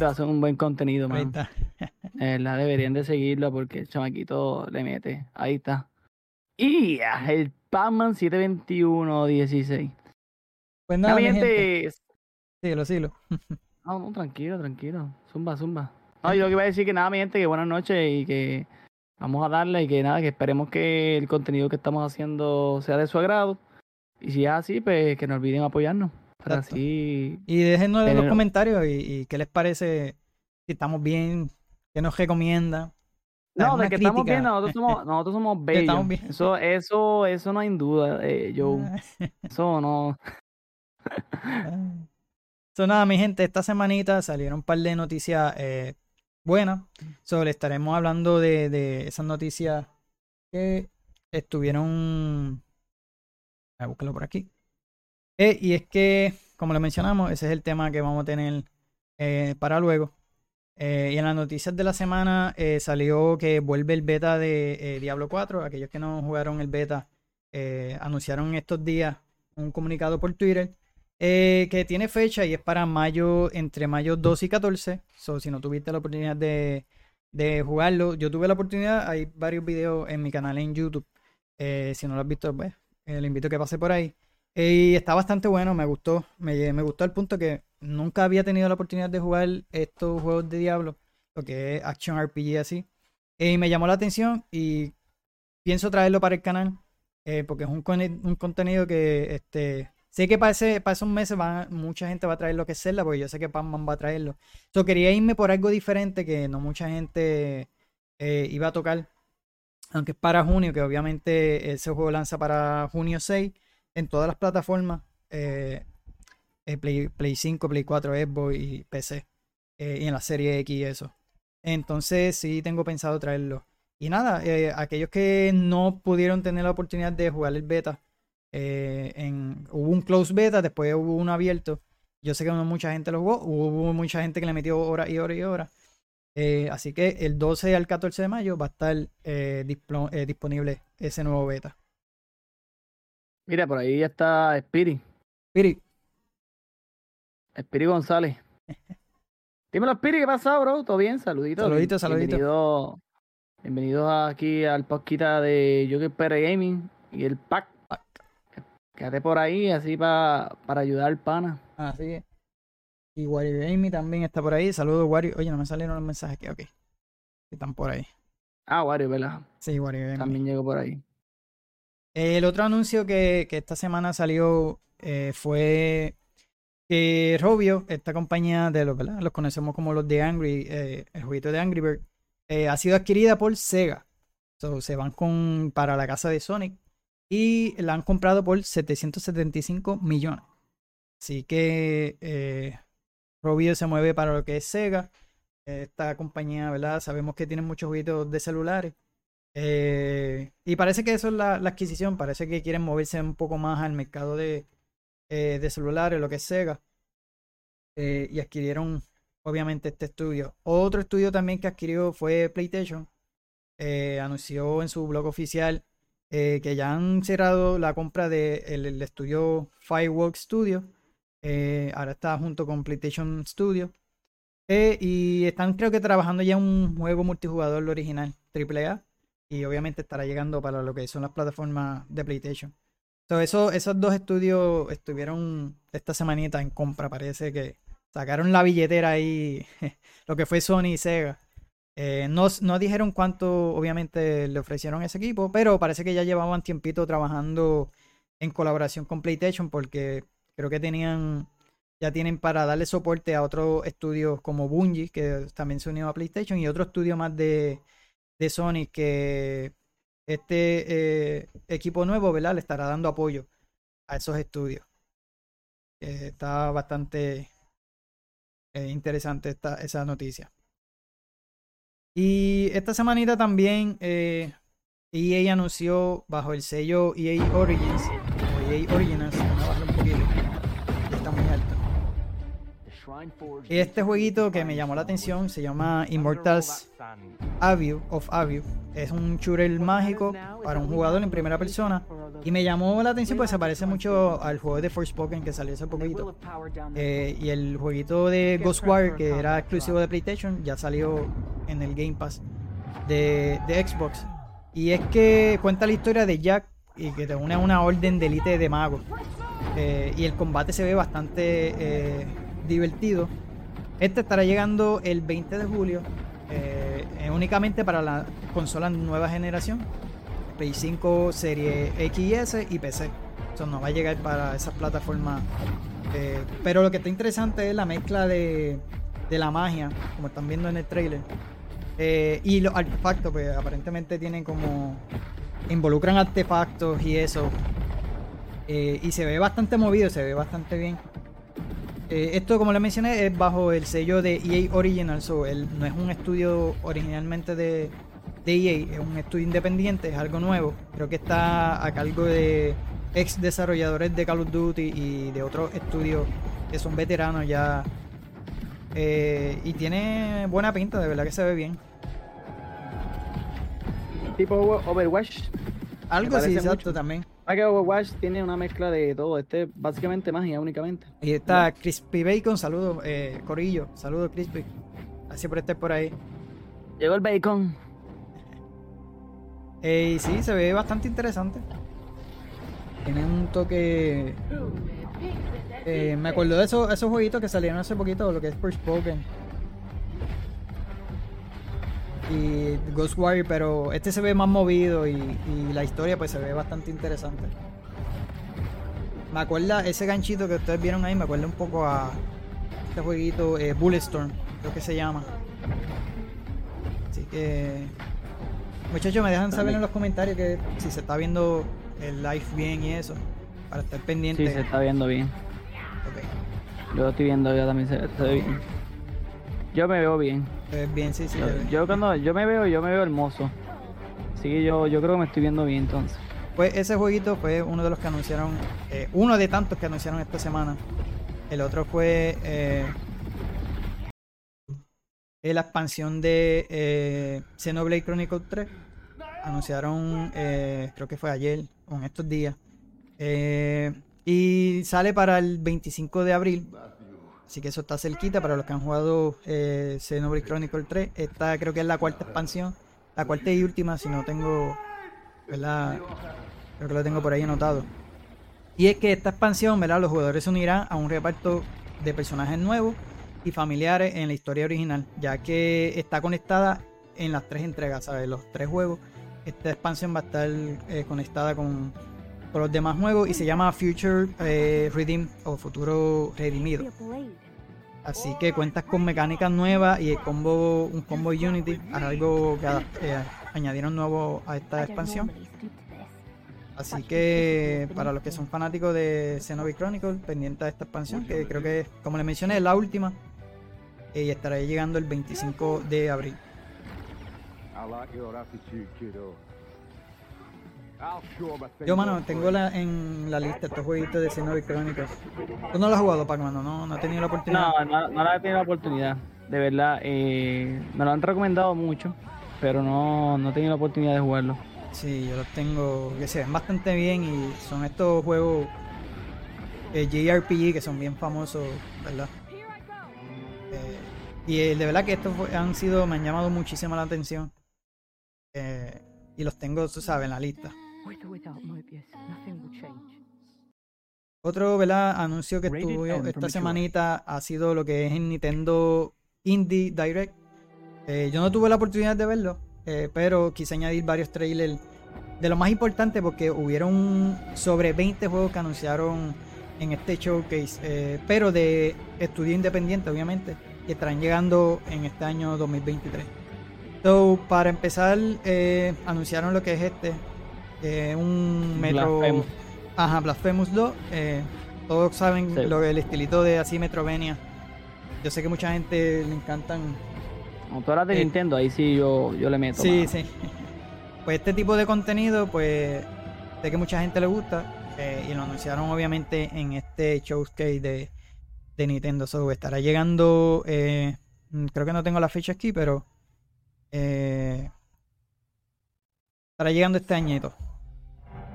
chamaquito hace un buen contenido, man. la deberían de seguirlo porque el chamaquito le mete. Ahí está. Y el Pac-Man 721-16. Pues nada, mi gente. Síguelo, síguelo. no, no, tranquilo, tranquilo. Zumba, zumba. No, yo lo que iba a decir que nada, mi gente, que buenas noches y que vamos a darle y que nada, que esperemos que el contenido que estamos haciendo sea de su agrado. Y si es así, pues que no olviden apoyarnos. Para así. Y déjenos en los comentarios y, qué les parece, si estamos bien, qué nos recomienda. No, de que estamos bien, nosotros somos, nosotros somos bellos. Eso, eso, eso no hay duda, eh, Eso no. Eso nada, mi gente, esta semanita salieron un par de noticias eh, buenas. Sobre estaremos hablando de, de esas noticias que estuvieron. Voy a buscarlo por aquí. Eh, y es que, como lo mencionamos, ese es el tema que vamos a tener eh, para luego. y en las noticias de la semana salió que vuelve el beta de Diablo 4. Aquellos que no jugaron el beta anunciaron estos días un comunicado por Twitter eh, que tiene fecha y es para mayo, entre mayo 2 y 14. So, si no tuviste la oportunidad de, jugarlo, yo tuve la oportunidad. Hay varios videos en mi canal en YouTube. Eh, si no lo has visto, pues eh, le invito a que pase por ahí. Y está bastante bueno, me gustó. Me, me gustó al punto que nunca había tenido la oportunidad de jugar estos juegos de Diablo, lo que es Action RPG así. Y me llamó la atención y pienso traerlo para el canal. porque es un, un contenido que este, Sé que para, ese, para esos meses mucha gente va a traer lo que es Zelda, porque yo sé que Pac-Man va a traerlo. Yo quería irme por algo diferente que no mucha gente eh, iba a tocar. Aunque es para junio, que obviamente ese juego lanza para junio 6 en todas las plataformas. Eh, eh, Play, 5, Play 4, Xbox y PC. y en la serie X y eso. Entonces sí tengo pensado traerlo. Y nada, aquellos que no pudieron tener la oportunidad de jugar el beta eh, hubo un close beta, después hubo uno abierto. Yo sé que no mucha gente lo jugó, hubo mucha gente que le metió horas y horas y horas. Eh, así que el 12 al 14 de mayo va a estar eh, disponible ese nuevo beta. Mira, por ahí ya está Spiri. Spiri. Spiri González. Dímelo, Spiri, ¿qué pasa, bro? ¿Todo bien? Saluditos. Saluditos, saluditos. Bienvenidos bienvenido aquí al podcast de Joker Pere Gaming y el pack Quédate por ahí, así para ayudar al pana. Así es. Y Wario Amy también está por ahí. Saludos, Wario. Oye, no me salieron los mensajes aquí. Ok. Están por ahí. Ah, Wario, ¿verdad? Sí, Wario También llegó por ahí. El otro anuncio que, esta semana salió eh, fue que Robio, esta compañía de los, ¿verdad? Los conocemos como los de Angry, eh, el jueguito de Angry Bird, eh, ha sido adquirida por Sega. Se van con para la casa de Sonic y la han comprado por 775 millones. Así que Robio se mueve para lo que es Sega. Esta compañía, ¿verdad? Sabemos que tiene muchos juguetes de celulares. Eh, y parece que eso es la, adquisición. Parece que quieren moverse un poco más al mercado de, eh, de celulares, lo que es Sega. Eh, y adquirieron, obviamente, este estudio. Otro estudio también que adquirió fue PlayStation. anunció en su blog oficial que ya han cerrado la compra del de estudio Fireworks Studio. Ahora está junto con PlayStation Studio. Y están creo que trabajando ya un juego multijugador original, AAA. Y obviamente estará llegando para lo que son las plataformas de PlayStation. eso, esos dos estudios estuvieron esta semanita en compra. Parece que sacaron la billetera ahí, lo que fue Sony y Sega. Eh, no, dijeron cuánto, obviamente, le ofrecieron a ese equipo, pero parece que ya llevaban tiempito trabajando en colaboración con PlayStation porque creo que tenían, ya tienen para darle soporte a otros estudios como Bungie, que también se unió a PlayStation, y otro estudio más de, de Sony que este eh, equipo nuevo, ¿verdad? Le estará dando apoyo a esos estudios. está bastante eh, interesante esta, esa noticia. Y esta semanita también EA eh, e anunció bajo el sello EA Origins, o EA Originals, este jueguito que me llamó la atención se llama Immortals Aview of Aview. Es un shooter mágico para un jugador en primera persona Y me llamó la atención pues se parece mucho al juego de Forspoken que salió hace poquito. Eh, y el jueguito de Ghostwire que era exclusivo de PlayStation ya salió en el Game Pass de, de Xbox. Y es que cuenta la historia de Jack y que te une a una orden de élite de magos. Eh, y el combate se ve bastante eh, divertido. Este estará llegando el 20 de julio, eh, únicamente para la consola nueva generación, Play 5, Serie XS y PC. Eso no va a llegar para esas plataformas. pero lo que está interesante es la mezcla de, de la magia, como están viendo en el trailer. y los artefactos, pues aparentemente tienen como involucran artefactos y eso. Eh, y se ve bastante movido, se ve bastante bien. Eh, esto, como les mencioné, es bajo el sello de EA Original. So, no es un estudio originalmente de, de EA, es un estudio independiente, es algo nuevo. Creo que está a cargo de ex desarrolladores de Call of Duty y de otros estudios que son veteranos ya. Eh, y tiene buena pinta, de verdad que se ve bien tipo Overwatch. Algo así, exacto, también. Que Overwatch tiene una mezcla de todo. Este básicamente magia únicamente. Y está Crispy Bacon, saludos, eh, Corillo, saludos Crispy. Así por estar por ahí. Llegó el bacon. Eh, sí, se ve bastante interesante. Tiene un toque. Eh, me acuerdo de esos, esos jueguitos que salieron hace poquito, lo que es Forspoken y Ghostwire, pero este se ve más movido y, la historia pues se ve bastante interesante. Me acuerda ese ganchito que ustedes vieron ahí, me acuerda un poco a este jueguito eh, Bulletstorm, creo que se llama. Así que muchachos me dejan saber en los comentarios que si se está viendo el live bien y eso, para estar pendiente. Sí, se está viendo bien. Okay. Yo estoy viendo, ya también se, se ve bien. Yo me veo bien. bien, sí, sí. Yo, cuando yo me veo, yo me veo hermoso. Así que yo, yo creo que me estoy viendo bien entonces. Pues ese jueguito fue uno de los que anunciaron, eh, uno de tantos que anunciaron esta semana. El otro fue eh, la expansión de eh, Xenoblade Chronicles 3. Anunciaron, eh, creo que fue ayer o en estos días. y sale para el 25 de abril. Así que eso está cerquita para los que han jugado eh, Xenoblade Chronicle 3. Esta creo que es la cuarta expansión. La cuarta y última, si no tengo. ¿Verdad? Creo que lo tengo por ahí anotado. Y es que esta expansión, ¿verdad? Los jugadores se unirán a un reparto de personajes nuevos y familiares en la historia original, ya que está conectada en las tres entregas, ¿sabes? Los tres juegos. Esta expansión va a estar eh, conectada con, con, los demás juegos y se llama Future eh, Redeem o Futuro Redimido. Así que cuentas con mecánicas nuevas y el combo, un combo Unity, algo que eh, añadieron nuevo a esta expansión. Así que para los que son fanáticos de Xenoblade Chronicles, pendiente de esta expansión, que creo que, como les mencioné, es la última. Y estará llegando el 25 de abril. Yo, mano, tengo la, en la lista estos jueguitos de Xenoblade Chronicles. ¿Tú no lo has jugado, Pac, mano? ¿No, no he tenido la oportunidad? No, no, no la he tenido la oportunidad. De verdad, eh, me lo han recomendado mucho, pero no, no he tenido la oportunidad de jugarlo. Sí, yo los tengo, que se ven bastante bien y son estos juegos eh, JRPG que son bien famosos, ¿verdad? Eh, y eh, de verdad que estos han sido, me han llamado muchísimo la atención. Eh, y los tengo, tú sabes, en la lista. Otro ¿verdad? anuncio que estuvo esta semanita ha sido lo que es en Nintendo Indie Direct. Eh, yo no tuve la oportunidad de verlo, eh, pero quise añadir varios trailers de lo más importante porque hubieron sobre 20 juegos que anunciaron en este showcase, eh, pero de estudio independiente obviamente, que estarán llegando en este año 2023. So, para empezar, anunciaron lo que es este, un Metro. Ajá, Blasphemous 2. Eh, todos saben lo el estilito de así Metrovenia. Yo sé que mucha gente le encantan. Autoras de Nintendo, ahí sí yo, yo le meto. Sí, sí. Pues este tipo de contenido, pues sé que mucha gente le gusta. Eh, y lo anunciaron obviamente en este showcase de, de Nintendo. So, estará llegando. Eh, creo que no tengo la fecha aquí, pero. estará llegando este añito.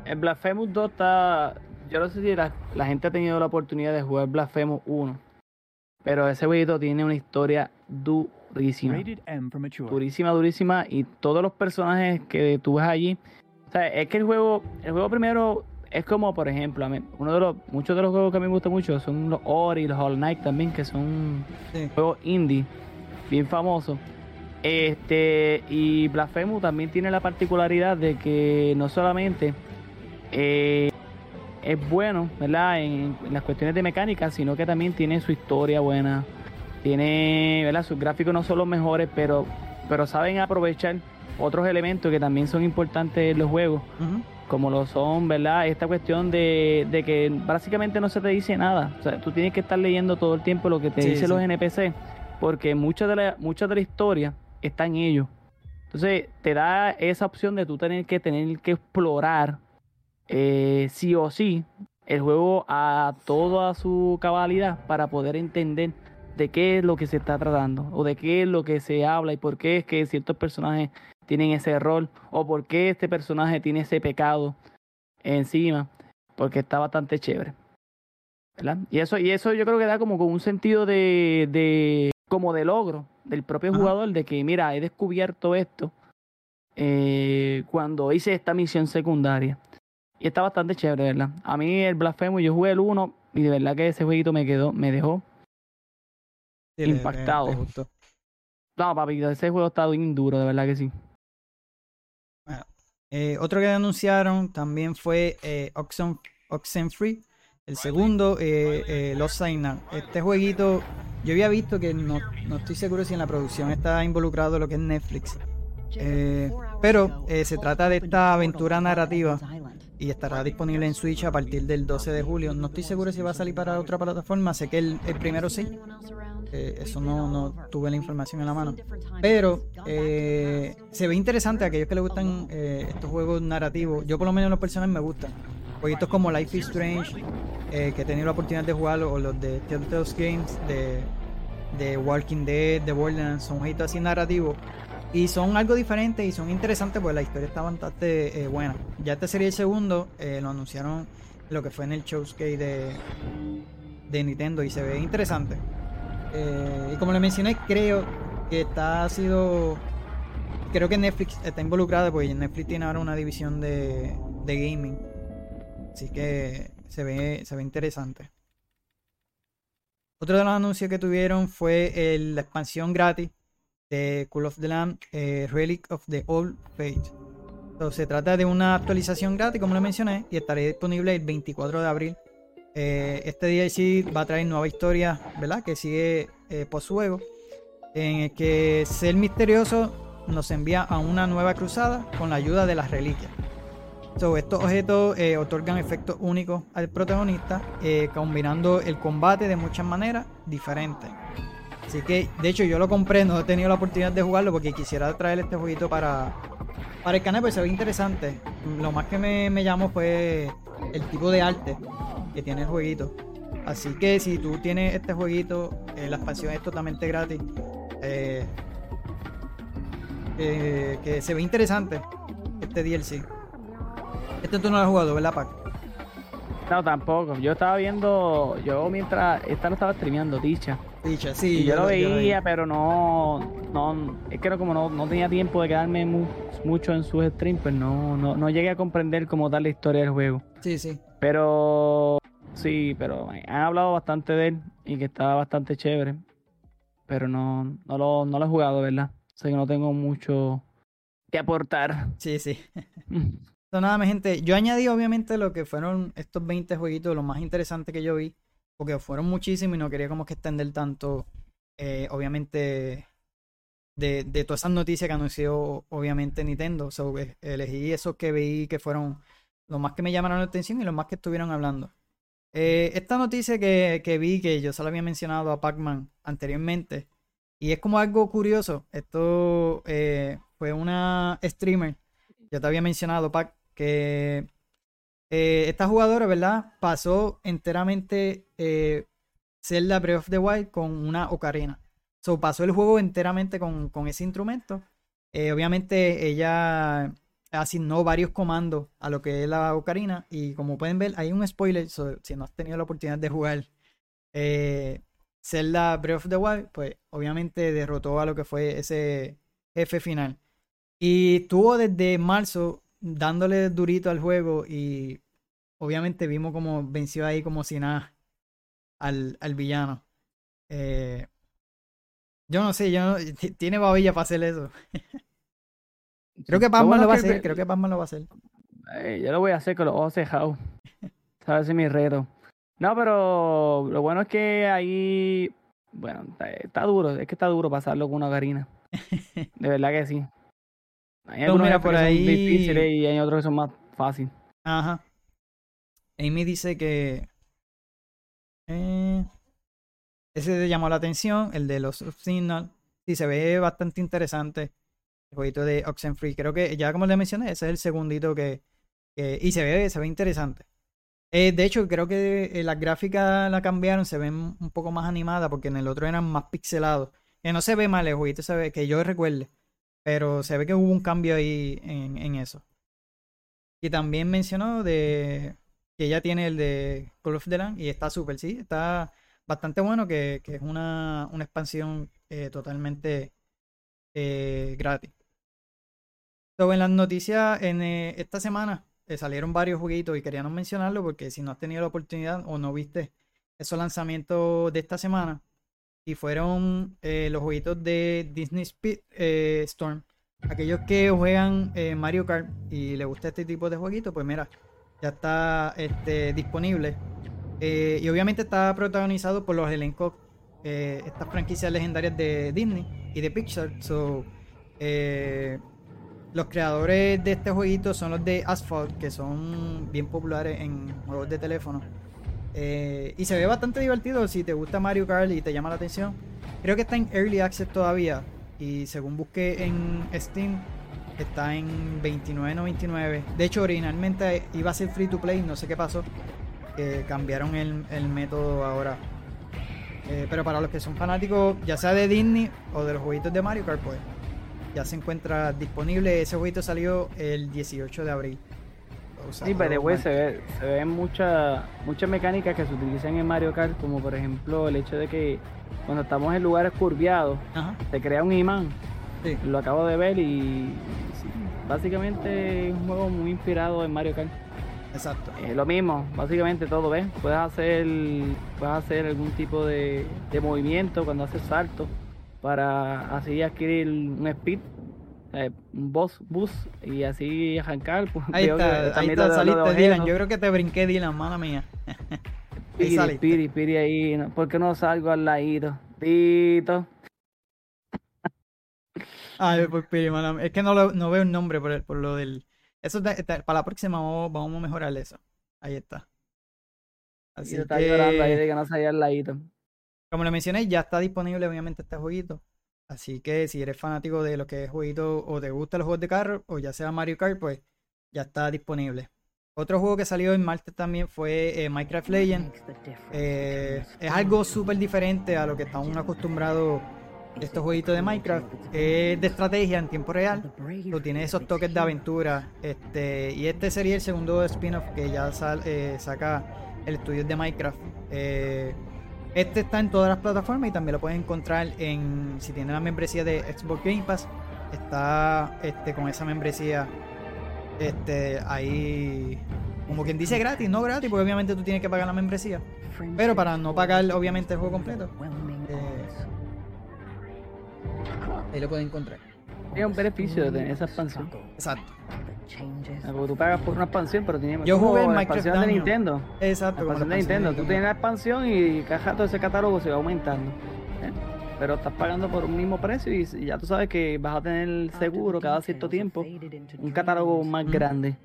El Blasphemous 2 está. Yo no sé si la, la gente ha tenido la oportunidad de jugar Blasphemous 1. Pero ese jueguito tiene una historia durísima. Durísima, durísima. Y todos los personajes que tú ves allí. O sea, es que el juego. El juego primero es como, por ejemplo, a mí, uno de los. Muchos de los juegos que a mí me gustan mucho son los Ori, los All Night también, que son juegos indie. Bien famosos. Este, y Blasphemous también tiene la particularidad de que no solamente eh, es bueno, ¿verdad? En, las cuestiones de mecánica, sino que también tiene su historia buena. Tiene, ¿verdad? Sus gráficos no son los mejores, pero, pero saben aprovechar otros elementos que también son importantes en los juegos. Como lo son, ¿verdad? Esta cuestión de, de, que básicamente no se te dice nada. O sea, tú tienes que estar leyendo todo el tiempo lo que te dicen los NPC. Porque mucha de la, mucha de la historia está en ellos. Entonces te da esa opción de tú tener que tener que explorar eh, sí o sí el juego a toda su cabalidad para poder entender de qué es lo que se está tratando o de qué es lo que se habla y por qué es que ciertos personajes tienen ese rol o por qué este personaje tiene ese pecado encima porque está bastante chévere ¿verdad? y eso y eso yo creo que da como con un sentido de, de como de logro del propio jugador de que, mira, he descubierto esto eh, cuando hice esta misión secundaria. Y está bastante chévere, ¿verdad? A mí el Blasphemous, yo jugué el 1 y de verdad que ese jueguito me quedó, me dejó impactado. no, papi, ese juego está bien duro, de verdad que sí. Eh, otro que anunciaron también fue eh, Oxenfree. El segundo, eh, eh, Los Signal. Este jueguito yo había visto que no, no estoy seguro si en la producción está involucrado lo que es Netflix. Eh, pero se trata de esta aventura narrativa y estará disponible en Switch a partir del 12 de julio. No estoy seguro si va a salir para otra plataforma, sé que el, primero sí. Eh, eso no, no, tuve la información en la mano. Pero se ve interesante a aquellos que les gustan estos juegos narrativos. Yo por lo menos los personajes me gustan. Jueguitos como Life is Strange, que he tenido la oportunidad de jugar, o los de Telltale Games, de, de Walking Dead, de Borderlands, son jueguitos así narrativos. Y son algo diferente y son interesantes porque la historia está bastante eh, buena. Ya esta serie el segundo, eh, lo anunciaron lo que fue en el showcase de, de Nintendo y se ve interesante. Eh, y como le mencioné, creo que está ha sido. Creo que Netflix está involucrada porque Netflix tiene ahora una división de, de gaming. Así que se ve, se ve interesante. Otro de los anuncios que tuvieron fue la expansión gratis de Call of the Lamb, eh, Relic of the Old Faith. se trata de una actualización gratis, como lo mencioné, y estará disponible el 24 de abril. Eh, este DLC va a traer nueva historia, ¿verdad? Que sigue eh, post juego, en el que Ser Misterioso nos envía a una nueva cruzada con la ayuda de las reliquias. estos objetos eh, otorgan efectos únicos al protagonista, combinando el combate de muchas maneras diferentes. Así que, de hecho, yo lo compré, no he tenido la oportunidad de jugarlo porque quisiera traer este jueguito para, para el canal, porque se ve interesante. Lo más que me, me llamó fue el tipo de arte que tiene el jueguito. Así que si tú tienes este jueguito, eh, la expansión es totalmente gratis. Eh, eh, que se ve interesante este DLC. Este tú no lo has jugado, ¿verdad, Pac? No, tampoco. Yo estaba viendo, yo mientras, esta no estaba streameando, dicha. Dicha, sí. yo, lo veía, pero no, no, es que como no, no tenía tiempo de quedarme mucho en sus streams, pues no, no, no llegué a comprender cómo tal la historia del juego. Sí, sí. Pero, sí, pero han hablado bastante de él y que estaba bastante chévere. Pero no, no lo, no lo he jugado, ¿verdad? O sea que no tengo mucho que aportar. Sí, sí. nada, mi gente. Yo añadí obviamente lo que fueron estos 20 jueguitos, lo más interesante que yo vi, porque fueron muchísimos y no quería como que extender tanto, eh, obviamente, de, todas esas noticias que anunció, obviamente, Nintendo. So, eh, elegí esos que vi que fueron los más que me llamaron la atención y los más que estuvieron hablando. Eh, esta noticia que, que, vi, que yo solo había mencionado a Pac-Man anteriormente, y es como algo curioso. Esto fue una streamer, yo te había mencionado, Pac, que eh, esta jugadora, ¿verdad? Pasó enteramente eh, Zelda Breath of the Wild con una ocarina. So, pasó el juego enteramente con, ese instrumento. Eh, obviamente ella asignó varios comandos a lo que es la ocarina. Y como pueden ver, hay un spoiler. si no has tenido la oportunidad de jugar eh, Zelda Breath of the Wild, pues obviamente derrotó a lo que fue ese jefe final. Y estuvo desde marzo dándole durito al juego y obviamente vimos como venció ahí como si nada al, al villano. Eh, yo no sé, yo tiene babilla para hacer eso. creo que Batman lo va a hacer, creo que Batman lo va a hacer. yo lo voy a hacer con los ojos cejados. Sabes, es mi reto. No, pero lo bueno es que ahí, bueno, está, duro, es que está duro pasarlo con una garina. De verdad que sí. Hay algunos por ahí... difíciles y hay otros que son más fáciles. Ajá. Amy dice que eh, ese te llamó la atención, el de los Signal. Sí, se ve bastante interesante. El jueguito de Oxenfree. Creo que ya como le mencioné, ese es el segundito que. y se ve, se ve interesante. Eh, de hecho, creo que eh, las gráficas la cambiaron, se ven un poco más animadas porque en el otro eran más pixelados. Que no se ve mal el jueguito, se ve, que yo recuerde. Pero se ve que hubo un cambio ahí en, en eso. Y también mencionó de que ya tiene el de Call of the Land y está súper, sí, está bastante bueno, que, es una, una expansión eh, totalmente eh, gratis. en las noticias, en eh, esta semana salieron varios jueguitos y queríamos mencionarlo porque si no has tenido la oportunidad o no viste esos lanzamientos de esta semana, y fueron los jueguitos de Disney Speed Storm. Aquellos que juegan Mario Kart y les gusta este tipo de jueguitos, pues mira, ya está este, disponible eh, y obviamente está protagonizado por los elencos, eh, estas franquicias legendarias de Disney y de Pixar. Eh, los creadores de este jueguito son los de Asphalt, que son bien populares en juegos de teléfono. Y se ve bastante divertido si te gusta Mario Kart y te llama la atención. Creo que está en Early Access todavía. Y según busqué en Steam, está en 29.99. De hecho, originalmente iba a ser free to play, no sé qué pasó que cambiaron el, método ahora. Eh, pero para los que son fanáticos, ya sea de Disney o de los jueguitos de Mario Kart, pues ya se encuentra disponible. Ese jueguito salió el 18 de abril. Sí, pero se, ve, se ven muchas muchas mecánicas que se utilizan en Mario Kart, como por ejemplo el hecho de que cuando estamos en lugares curviados, se crea un imán. Lo acabo de ver y básicamente es un juego muy inspirado en Mario Kart. Exacto. Eh, lo mismo, básicamente todo, ¿ves? Puedes hacer, puedes hacer algún tipo de, movimiento cuando haces salto para así adquirir un speed, un boss boost y así arrancar. Pues, ahí está, ahí está, saliste Dylan. Yo creo que te brinqué Dylan, mala mía. Piri, Piri, Piri ahí. ¿Por qué no salgo al ladito? Tito. Ay, pues Piri, mala Es que no, lo, no veo un nombre por, el, por lo del eso para la próxima vamos, a mejorar eso. Ahí está. Así está llorando ahí de que no salía al ladito. Como le mencioné, ya está disponible obviamente este jueguito. Así que si eres fanático de lo que es jueguito o te gustan los juegos de carro, o ya sea Mario Kart, pues ya está disponible. Otro juego que salió en martes también fue eh, Minecraft Legends. Eh, es algo súper diferente a lo que estamos acostumbrados estos jueguitos de Minecraft es de estrategia en tiempo real, lo tiene esos toques de aventura. Este, y este sería el segundo spin-off que ya eh, saca el estudio de Minecraft. Este está en todas las plataformas y también lo pueden encontrar en si tiene la membresía de Xbox Game Pass. Está este, con esa membresía este, ahí, como quien dice gratis, no gratis, porque obviamente tú tienes que pagar la membresía. Pero para no pagar obviamente el juego completo. Ahí lo pueden encontrar. Es un beneficio de tener esa expansión. Exacto. Porque tú pagas por una expansión, pero tienes Yo jugué en la expansión de Nintendo. Exacto. La expansión de Nintendo. Tú tienes la expansión y cada todo ese catálogo se va aumentando. ¿eh? Pero estás pagando por un mismo precio y ya tú sabes que vas a tener seguro cada cierto tiempo un catálogo más grande.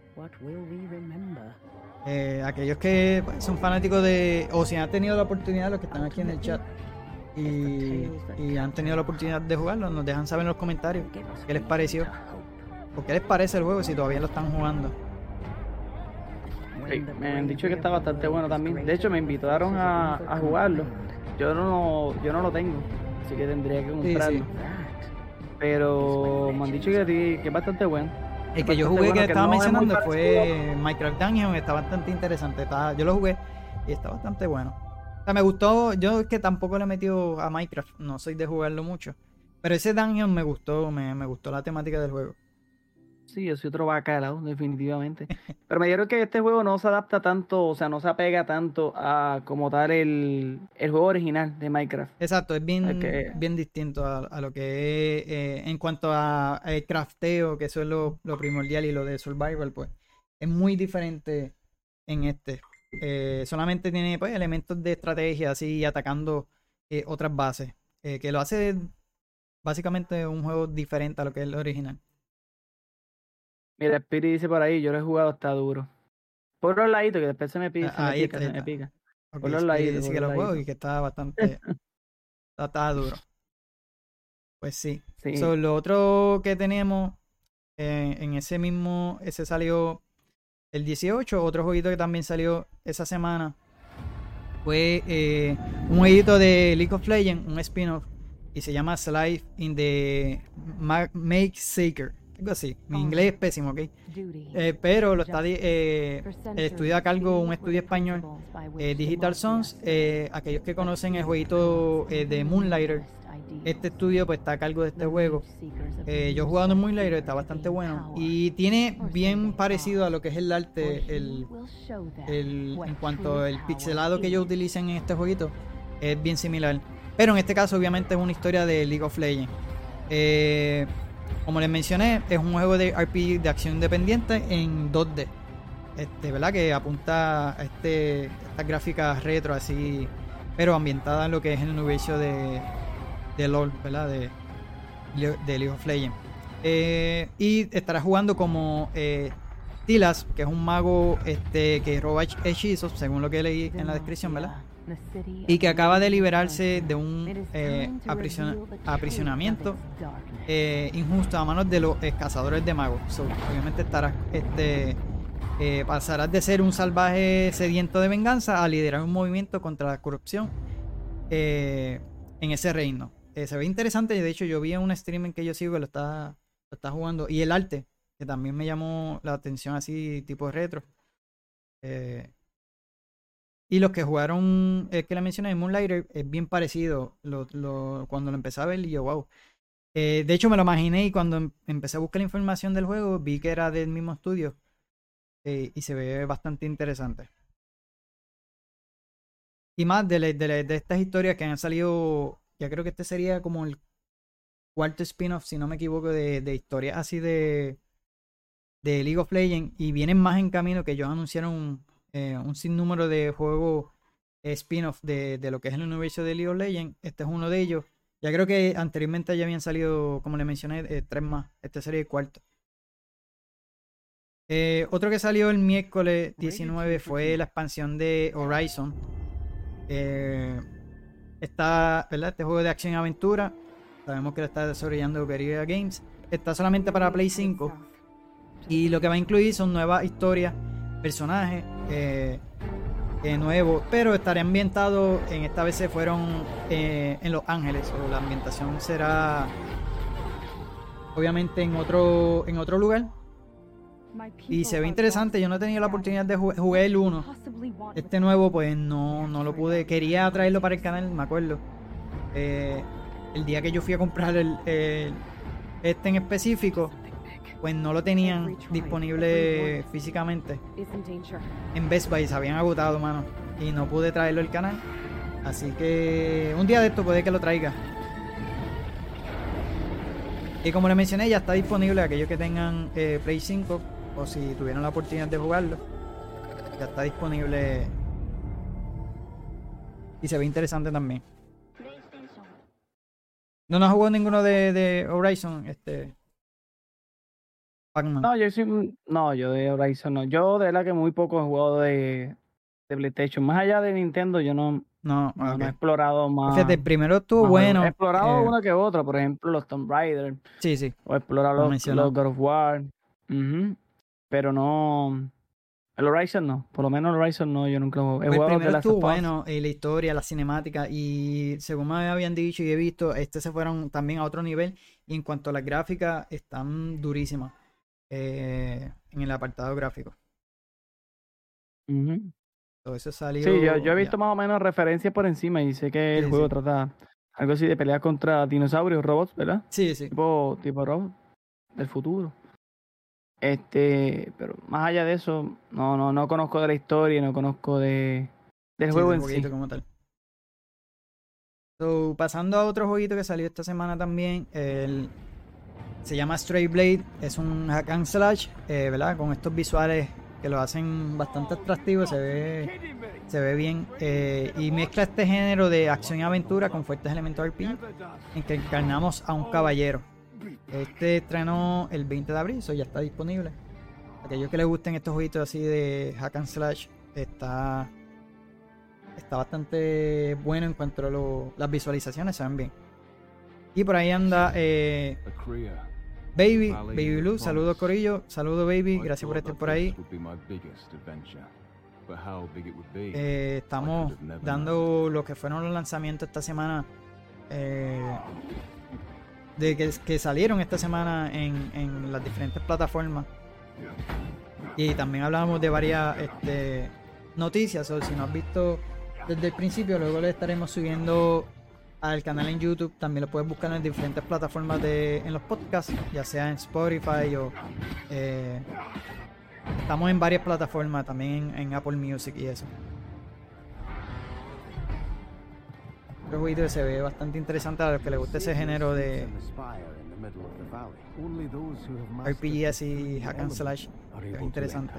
Eh, aquellos que son fanáticos de, o si han tenido la oportunidad, los que están aquí en el chat, y, han tenido la oportunidad de jugarlo, nos dejan saber en los comentarios qué les pareció o qué les parece el juego si todavía lo están jugando. me han dicho que está bastante bueno también. De hecho, me invitaron a, jugarlo. Yo no, yo no lo tengo, así que tendría que comprarlo. Pero me han dicho que, que es bastante bueno. El que yo jugué que estaba mencionando fue Minecraft Dungeon, está bastante interesante. Está, yo lo jugué y está bastante bueno. Sea, me gustó, yo es que tampoco le he metido a Minecraft, no soy de jugarlo mucho. Pero ese Dungeon me gustó, me, me gustó la temática del juego. Sí, yo soy otro bacalao, definitivamente. Pero me dijeron que este juego no se adapta tanto, o sea, no se apega tanto a como tal el, juego original de Minecraft. Exacto, es bien, bien distinto a, lo que es eh, en cuanto a, el crafteo, que eso es lo, primordial, y lo de survival, pues es muy diferente en este. Eh, solamente tiene pues, elementos de estrategia, así, atacando eh, otras bases, que lo hace básicamente un juego diferente a lo que es el original. Mira, Spirit dice por ahí, yo lo he jugado, está duro. Por los laditos, que después se me pica, se me pica, se me pica. por los laditos. Dice que lo juego y que está bastante... está, duro. Pues sí. sí. lo otro que tenemos eh, en ese mismo, ese salió el 18, otro jueguito que también salió esa semana fue eh, un jueguito de League of Legends, un spin-off, y se llama Slide in the Make Seeker algo así. Mi inglés es pésimo, ¿ok? Eh, pero lo está eh, el estudio a cargo, un estudio español, eh, Digital Sons. aquellos que conocen el jueguito de Moonlighter, este estudio pues está a cargo de este juego. yo he jugado en Moonlighter, está bastante bueno. Y tiene bien parecido a lo que es el arte, el, el, en cuanto al pixelado que ellos utilizan en este jueguito, es bien similar. Pero en este caso obviamente es una historia de League of Legends. Eh, como les mencioné, es un juego de RPG de acción independiente en 2D. Este, ¿verdad? Que apunta a este, estas gráficas retro así, pero ambientada en lo que es el universo de, de LOL, ¿verdad? De, de League of Legends. Eh, y estará jugando como eh, Tilas, que es un mago este, que roba hechizos, según lo que leí en la descripción, ¿verdad? Y que acaba de liberarse de un eh, aprisionamiento eh, injusto a manos de los cazadores de magos. obviamente estarás, este, eh, pasarás de ser un salvaje sediento de venganza a liderar un movimiento contra la corrupción en ese reino. se ve interesante, de hecho yo vi en un streaming que yo sigo que lo está, lo está jugando y el arte, que también me llamó la atención así tipo retro. Eh, y los que jugaron, es que le mencioné, Moonlighter, es bien parecido cuando lo empecé a ver y yo, wow. Eh, de hecho, me lo imaginé y cuando em, empecé a buscar la información del juego, vi que era del mismo estudio eh, y se ve bastante interesante. Y más de, de, de, estas historias que han salido, ya creo que este sería como el cuarto spin-off, si no me equivoco, de, de historias así de, de League of Legends y vienen más en camino que ellos anunciaron eh, un sinnúmero de juegos spin-off de, lo que es el universo de League of Legends. Este es uno de ellos. Ya creo que anteriormente ya habían salido, como le mencioné, eh, tres más. Este sería el cuarto. Eh, otro que salió el miércoles 19 fue la expansión de Horizon. está, ¿verdad? Este juego de acción y aventura. Sabemos que lo está desarrollando Guerrilla Games. Está solamente para Play 5. Y lo que va a incluir son nuevas historias personajes eh, eh, nuevos, pero estaré ambientado, en esta vez se fueron eh, en Los Ángeles, o la ambientación será obviamente en otro, en otro lugar. Y se ve interesante, yo no he tenido la oportunidad de jugar el 1. Este nuevo pues no, no lo pude, quería traerlo para el canal, me acuerdo. el día que yo fui a comprar el, este en específico, pues no lo tenían disponible físicamente en Best Buy, se habían agotado, mano, y no pude traerlo al canal. Así que un día de esto puede que lo traiga. Y como les mencioné, ya está disponible aquellos que tengan eh, Play 5 o si tuvieron la oportunidad de jugarlo. Ya está disponible y se ve interesante también. No nos jugó ninguno de, de Horizon, este. No, yo soy, no, yo de Horizon no. Yo de verdad que muy poco he jugado de, de PlayStation. Más allá de Nintendo, yo no, no, he explorado más. Fíjate, primero estuvo bueno. He explorado eh, uno que otro, por ejemplo, los Tomb Raider. Sí, sí. O he explorado los, God of War. Pero no. El Horizon no, por lo menos el Horizon no, yo nunca he jugado. El primero estuvo bueno, y la historia, la cinemática, y según me habían dicho y he visto, este se fueron también a otro nivel, y en cuanto a las gráficas, están durísimas. Eh, en el apartado gráfico. Ujú. Todo eso salió. Sí, yo, yo he visto ya. más o menos referencias por encima y sé que el Sí, juego sí. trata algo así de pelear contra dinosaurios, robots, ¿verdad? Sí, sí. Tipo, tipo robot del futuro. Este, pero más allá de eso, no, no, no conozco de la historia, no conozco de del Sí, juego del en sí. jueguito como tal. So, pasando a otro jueguito que salió esta semana también, el- se llama Stray Blade, es un hack and slash, eh, ¿verdad? Con estos visuales que lo hacen bastante atractivo, se ve, se ve bien, eh, y mezcla este género de acción y aventura con fuertes elementos RPG, en que encarnamos a un caballero. Este estrenó el 20 de abril, eso ya está disponible. Aquellos que les gusten estos jueguitos así de hack and slash, está está bastante bueno en cuanto a lo- las visualizaciones, se ven bien. Y por ahí anda eh, Baby, Baby Blue, saludos Corillo, saludos Baby, gracias por estar por ahí. Eh, estamos dando lo que fueron los lanzamientos esta semana, eh, de que, que salieron esta semana en, en las diferentes plataformas. Y también hablábamos de varias este, noticias, o si no has visto desde el principio, luego le estaremos subiendo al canal en YouTube. También lo puedes buscar en diferentes plataformas de, en los podcasts, ya sea en Spotify o eh, estamos en varias plataformas, también en, en Apple Music y eso. Otro jueguito que se ve bastante interesante a los que les gusta ese género de RPG así, hack and slash. Es interesante.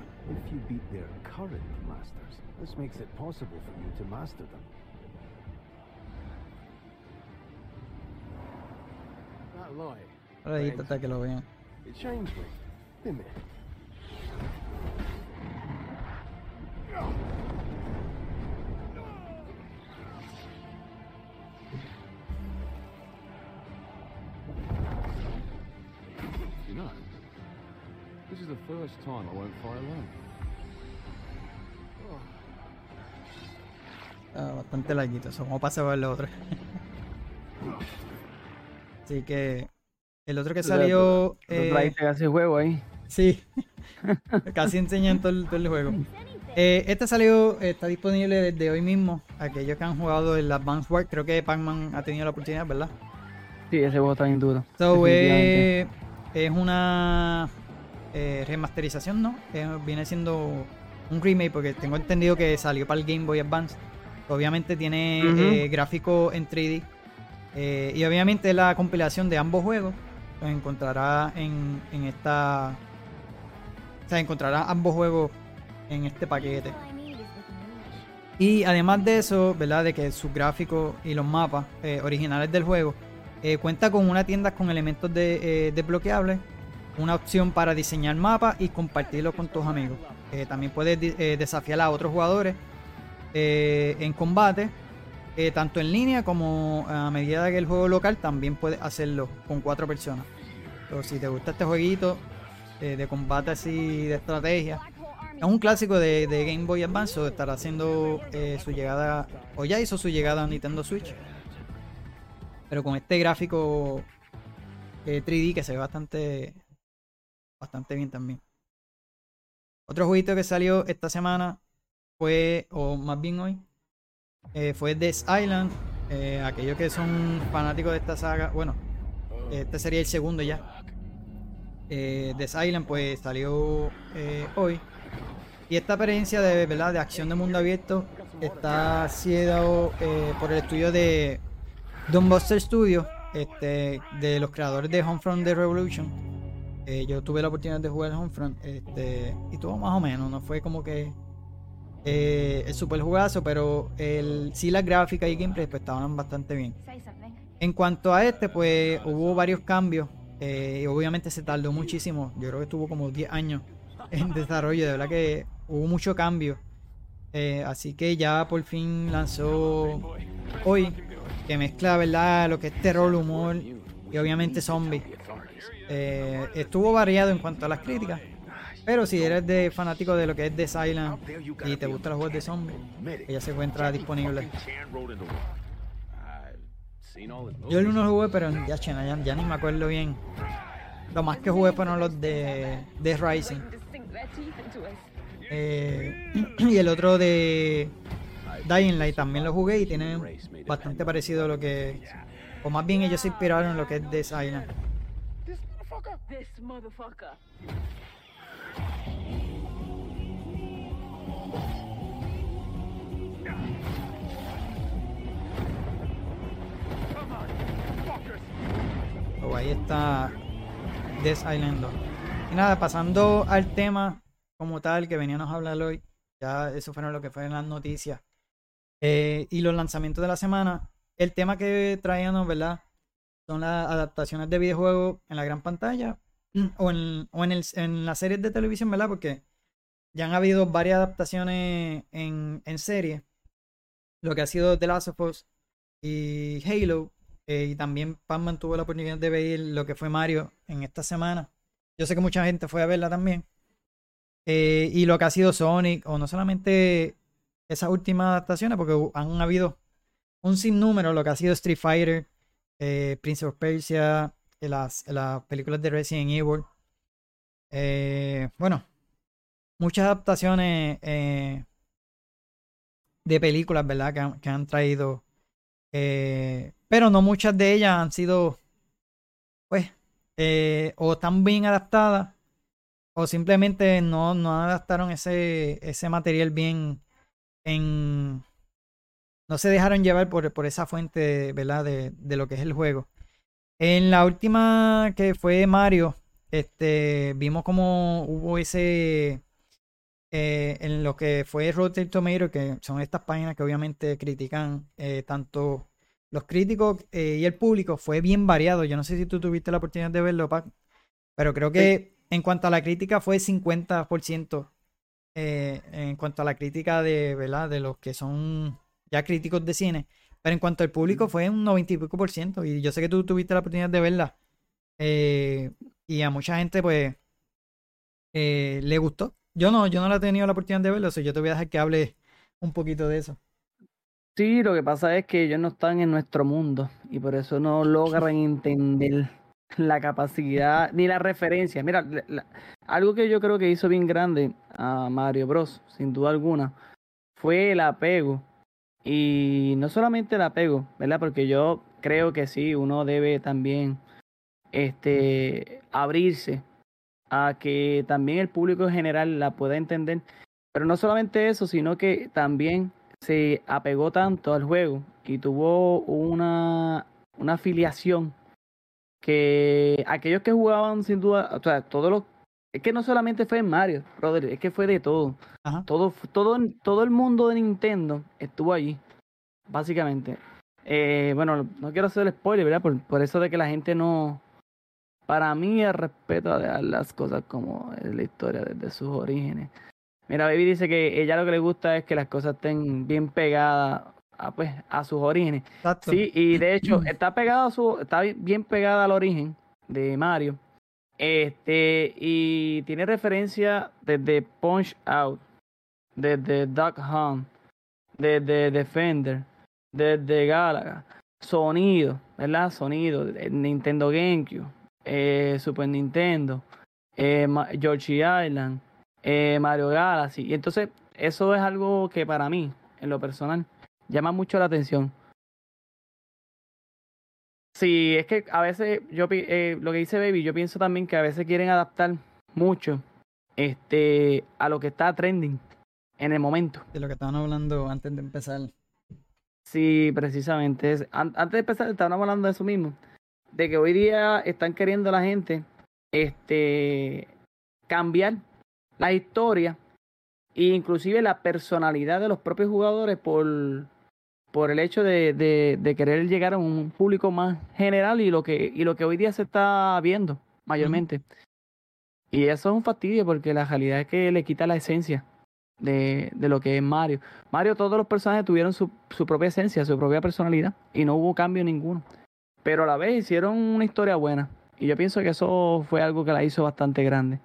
Ahora ahí hasta que lo vean. it changed me, it? You know, this is the first time I won't fire alone. Está bastante larguito, eso como pasa por el otro. Así que el otro que salió. Eh, ese juego ahí. sí, casi enseñan todo el, todo el juego. Eh, este salió, está disponible desde hoy mismo. Aquellos que han jugado el Advance Wars, creo que Pac-Man ha tenido la oportunidad, ¿verdad? Sí, ese juego está bien duro. So, eh, es una eh, remasterización, ¿no? Eh, viene siendo un remake porque tengo entendido que salió para el Game Boy Advance. Obviamente tiene eh, gráfico en 3D. Eh, y obviamente la compilación de ambos juegos encontrará en, en esta... O sea, encontrará ambos juegos en este paquete. Y además de eso, ¿verdad? De que sus gráficos y los mapas eh, originales del juego eh, cuenta con una tienda con elementos de, desbloqueables, una opción para diseñar mapas y compartirlo con tus amigos. También puedes desafiar a otros jugadores en combate, eh, tanto en línea como a medida que el juego local también puedes hacerlo con cuatro personas. Entonces, si te gusta este jueguito eh, de combate así de estrategia, es un clásico de, Game Boy Advance, estará haciendo eh, su llegada, o ya hizo su llegada a Nintendo Switch. Pero con este gráfico eh, 3D que se ve bastante, bastante bien también. Otro jueguito que salió esta semana fue, o más bien hoy, eh, fue Death Island. Eh, aquellos que son fanáticos de esta saga, bueno, este sería el segundo ya. Eh, Death Island pues salió eh, hoy. Y esta experiencia de verdad de acción de mundo abierto está eh, por el estudio de Don Buster Studio, este, de los creadores de Homefront The Revolution. Yo tuve la oportunidad de jugar Homefront este, y tuvo más o menos, no fue como que eh, el super jugazo, pero el, sí las gráficas y gameplay pues, estaban bastante bien. En cuanto a este, pues hubo varios cambios. eh, y obviamente se tardó muchísimo. Yo creo que estuvo como 10 años en desarrollo. De verdad que hubo mucho cambio. Eh, así que ya por fin lanzó hoy. Que mezcla, ¿verdad? Lo que es terror, humor y obviamente zombies. Estuvo variado en cuanto a las críticas. Pero si eres de fanático de lo que es The Silent y te gustan los juegos de zombies, ella se encuentra disponible. Yo el uno lo jugué, pero ya, ya, ya ni me acuerdo bien. Lo más que jugué fueron los de Death Rising. Eh, y el otro de Dying Light también lo jugué y tiene bastante parecido a lo que. O más bien ellos se inspiraron en lo que es Death Island. This motherfucker. O ahí está Death Island 2. Y nada, pasando al tema como tal que veníamos a hablar hoy. Ya eso fueron lo que fue en las noticias. Eh, y los lanzamientos de la semana. El tema que traíamos, ¿verdad? Son las adaptaciones de videojuegos en la gran pantalla. O en, o en, el, en las series de televisión, ¿verdad? Porque ya han habido varias adaptaciones en, en serie. Lo que ha sido The Last of Us y Halo. eh, y también Pam tuvo la oportunidad de ver lo que fue Mario en esta semana. Yo sé que mucha gente fue a verla también. Eh, y lo que ha sido Sonic, o no solamente esas últimas adaptaciones, porque han habido un sinnúmero, lo que ha sido Street Fighter, eh, Prince of Persia, las, las películas de Resident Evil. Eh, bueno, muchas adaptaciones eh, de películas, ¿verdad? Que han, que han traído. eh, pero no muchas de ellas han sido, pues, eh, o tan bien adaptadas, o simplemente no, no adaptaron ese, ese material bien en... No se dejaron llevar por, por esa fuente, ¿verdad? De, de lo que es el juego. En la última que fue Mario, este, vimos como hubo ese... eh, en lo que fue Rotten Tomato, que son estas páginas que obviamente critican eh, tanto los críticos eh, y el público, fue bien variado. Yo no sé si tú tuviste la oportunidad de verlo, Pac, pero creo que en cuanto a la crítica fue 50% eh, en cuanto a la crítica de, ¿verdad? de los que son ya críticos de cine. Pero en cuanto al público fue un 90 y pico por ciento. Y yo sé que tú tuviste la oportunidad de verla. Eh, y a mucha gente, pues, eh, le gustó. Yo no, yo no la he tenido la oportunidad de verlo, o sea, yo te voy a dejar que hable un poquito de eso. Sí, lo que pasa es que ellos no están en nuestro mundo y por eso no logran entender la capacidad ni la referencia. Mira, la- la- algo que yo creo que hizo bien grande a Mario Bros, sin duda alguna, fue el apego. Y no solamente el apego, ¿verdad? Porque yo creo que sí, uno debe también este, abrirse a que también el público en general la pueda entender. Pero no solamente eso, sino que también se apegó tanto al juego y tuvo una, una afiliación que aquellos que jugaban sin duda, o sea, todos los es que no solamente fue en Mario, brother, es que fue de todo. Ajá. Todo, todo, todo el mundo de Nintendo estuvo allí, básicamente. Eh, bueno, no quiero hacer spoiler, ¿verdad? Por, por eso de que la gente no. Para mí, el respeto a dejar las cosas como es la historia desde sus orígenes. Mira, Baby dice que ella lo que le gusta es que las cosas estén bien pegadas a, pues, a sus orígenes. Exacto. Sí, y de hecho está pegado a su, está bi- bien pegada al origen de Mario. Este, y tiene referencia desde Punch Out, desde Duck Hunt, desde Defender, desde Galaga, sonido, ¿verdad? Sonido, eh, Nintendo GameCube, eh, Super Nintendo, eh, Yoshi Island, eh, Mario Galaxy. Y entonces, eso es algo que para mí, en lo personal, llama mucho la atención. Sí, es que a veces yo eh, lo que dice Baby, yo pienso también que a veces quieren adaptar mucho este a lo que está trending en el momento. De lo que estaban hablando antes de empezar. Sí, precisamente. es- an- antes de empezar, estábamos hablando de eso mismo. De que hoy día están queriendo la gente este cambiar la historia e inclusive la personalidad de los propios jugadores por, por el hecho de, de, de querer llegar a un público más general y lo que, y lo que hoy día se está viendo mayormente. Y eso es un fastidio porque la realidad es que le quita la esencia de, de lo que es Mario. Mario, todos los personajes tuvieron su, su propia esencia, su propia personalidad y no hubo cambio ninguno. Pero a la vez hicieron una historia buena y yo pienso que eso fue algo que la hizo bastante grande.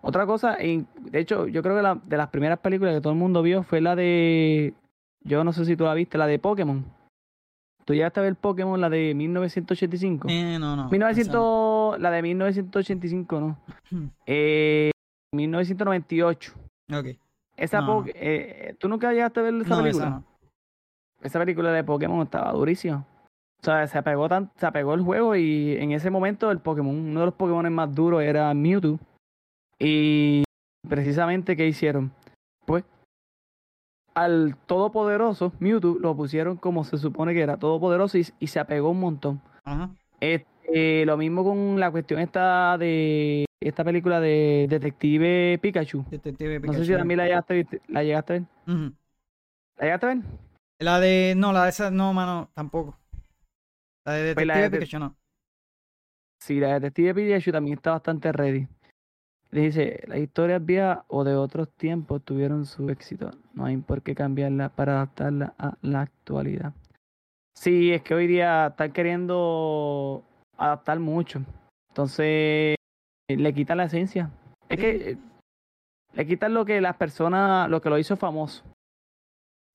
Otra cosa, y de hecho, yo creo que la, de las primeras películas que todo el mundo vio fue la de, yo no sé si tú la viste, la de Pokémon. ¿Tú llegaste a ver Pokémon, la de 1985? Eh, no, no. 1900, no, la de 1985, no. Hmm. Eh, 1998. Ok. Esa No, po- no. eh, ¿Tú nunca llegaste a ver esa No, película? esa no. Esa película de Pokémon estaba durísima. O sea, se apegó, tan, se apegó el juego y en ese momento el Pokémon, uno de los Pokémon más duros era Mewtwo. Y precisamente, ¿qué hicieron? Pues al todopoderoso Mewtwo lo pusieron como se supone que era todopoderoso y, y se apegó un montón. Ajá. Este, lo mismo con la cuestión esta de esta película de Detective Pikachu. Detective No sé si también la llegaste, la llegaste a ver. ¿La llegaste a ver? La de. No, la de esa no, mano, tampoco. La de Pues la Detective de- Pikachu no. Sí, la detective Pikachu también está bastante ready. Dice, las historias viejas o de otros tiempos tuvieron su éxito. No hay por qué cambiarla para adaptarla a la actualidad. Sí, es que hoy día están queriendo adaptar mucho. Entonces, le quitan la esencia. Es que eh, le quitan lo que las personas, lo que lo hizo famoso.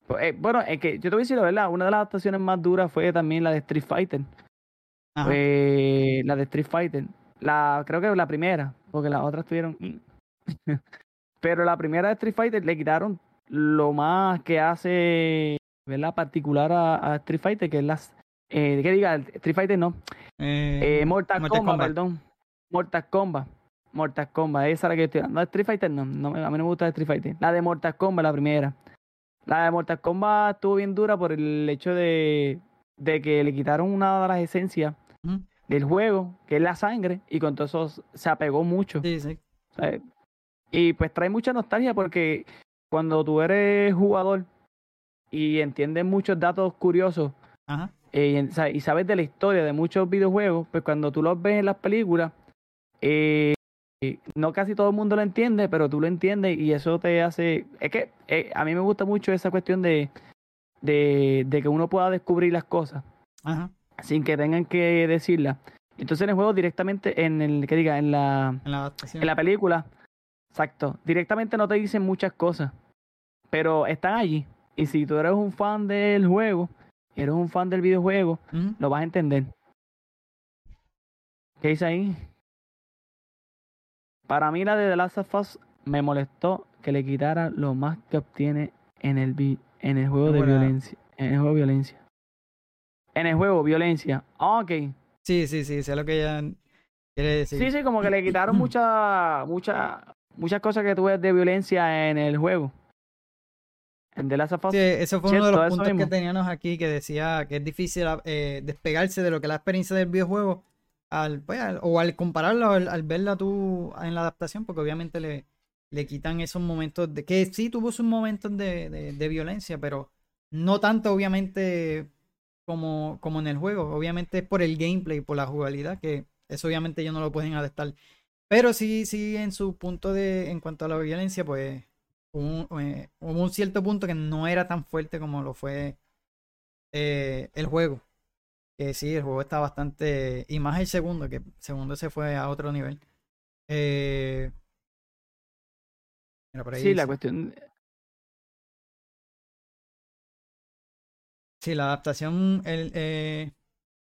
Pues, eh, bueno, es que yo te voy a decir la verdad, una de las adaptaciones más duras fue también la de Street Fighter. Pues la de Street Fighter. La, creo que la primera, porque las otras tuvieron. Pero la primera de Street Fighter le quitaron lo más que hace, ¿verdad? Particular a, a Street Fighter, que es las. Eh, que diga, Street Fighter no. Eh, Eh, Mortal, Mortal Kombat, Kombat. perdón. Mortal Kombat. Mortal Kombat, esa es la que yo estoy hablando. No, Street Fighter no, no, a mí no me gusta Street Fighter. La de Mortal Kombat, la primera. La de Mortal Kombat estuvo bien dura por el hecho de, de que le quitaron una de las esencias Ujú. Del juego, que es la sangre, y con todo eso se apegó mucho. Sí, sí. ¿sabes? Y pues trae mucha nostalgia porque cuando tú eres jugador y entiendes muchos datos curiosos Ajá. eh, y, sabes de la historia de muchos videojuegos, pues cuando tú los ves en las películas, eh, no casi todo el mundo lo entiende, pero tú lo entiendes y eso te hace... Es que eh, a mí me gusta mucho esa cuestión de, de, de que uno pueda descubrir las cosas Ajá. Sin que tengan que decirlas. Entonces en el juego directamente, en el que diga, en la, En la en la película, exacto, directamente no te dicen muchas cosas, pero están allí. Y si tú eres un fan del juego, eres un fan del videojuego, lo vas a entender. ¿Qué dice ahí? Para mí la de The Last of Us me molestó que le quitara lo más que obtiene en el vi- en el juego de Buena. violencia. En el juego violencia. En el juego violencia. Ah, ok. Sí, sí, sí, sé lo que ella quiere decir. Sí, sí, como que le quitaron muchas muchas muchas cosas que tú ves de violencia en el juego. En The Last of Us. Sí, eso fue uno de los puntos que teníamos aquí que decía que es difícil eh, despegarse de lo que es la experiencia del videojuego al, pues, al- o al compararlo al, al verla tú en la adaptación, porque obviamente le, le quitan esos momentos de que sí tuvo sus momentos de, de- de violencia, pero no tanto obviamente como, como en el juego. Obviamente es por el gameplay, por la jugabilidad, que eso obviamente ellos no lo pueden adaptar. Pero sí, sí, en su punto de, en cuanto a la violencia, pues hubo, un- eh, hubo un cierto punto que no era tan fuerte como lo fue eh, el juego. Que sí, el juego está bastante. Y más el segundo, que el segundo se fue a otro nivel. Eh, mira, por ahí Sí, la cuestión. Sí, la adaptación el, eh,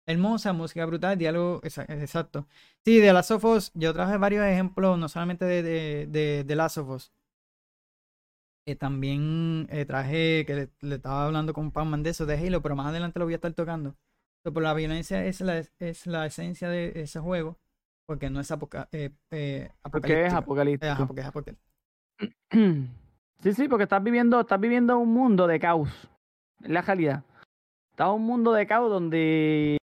hermosa, música brutal, diálogo, exa- exacto. Sí, de Last of Us, yo traje varios ejemplos, no solamente de, de, de, de Last of Us. Eh, también eh, traje, que le, le estaba hablando con Pam de eso, de Halo, pero más adelante lo voy a estar tocando. Pero por la violencia es la, es la esencia de ese juego, porque no es apoca eh, Porque es apocalíptico. Apocalíptico. ajá, porque es apocalíptico. Sí, sí, porque estás viviendo, estás viviendo un mundo de caos. La realidad. Estás en un mundo de caos donde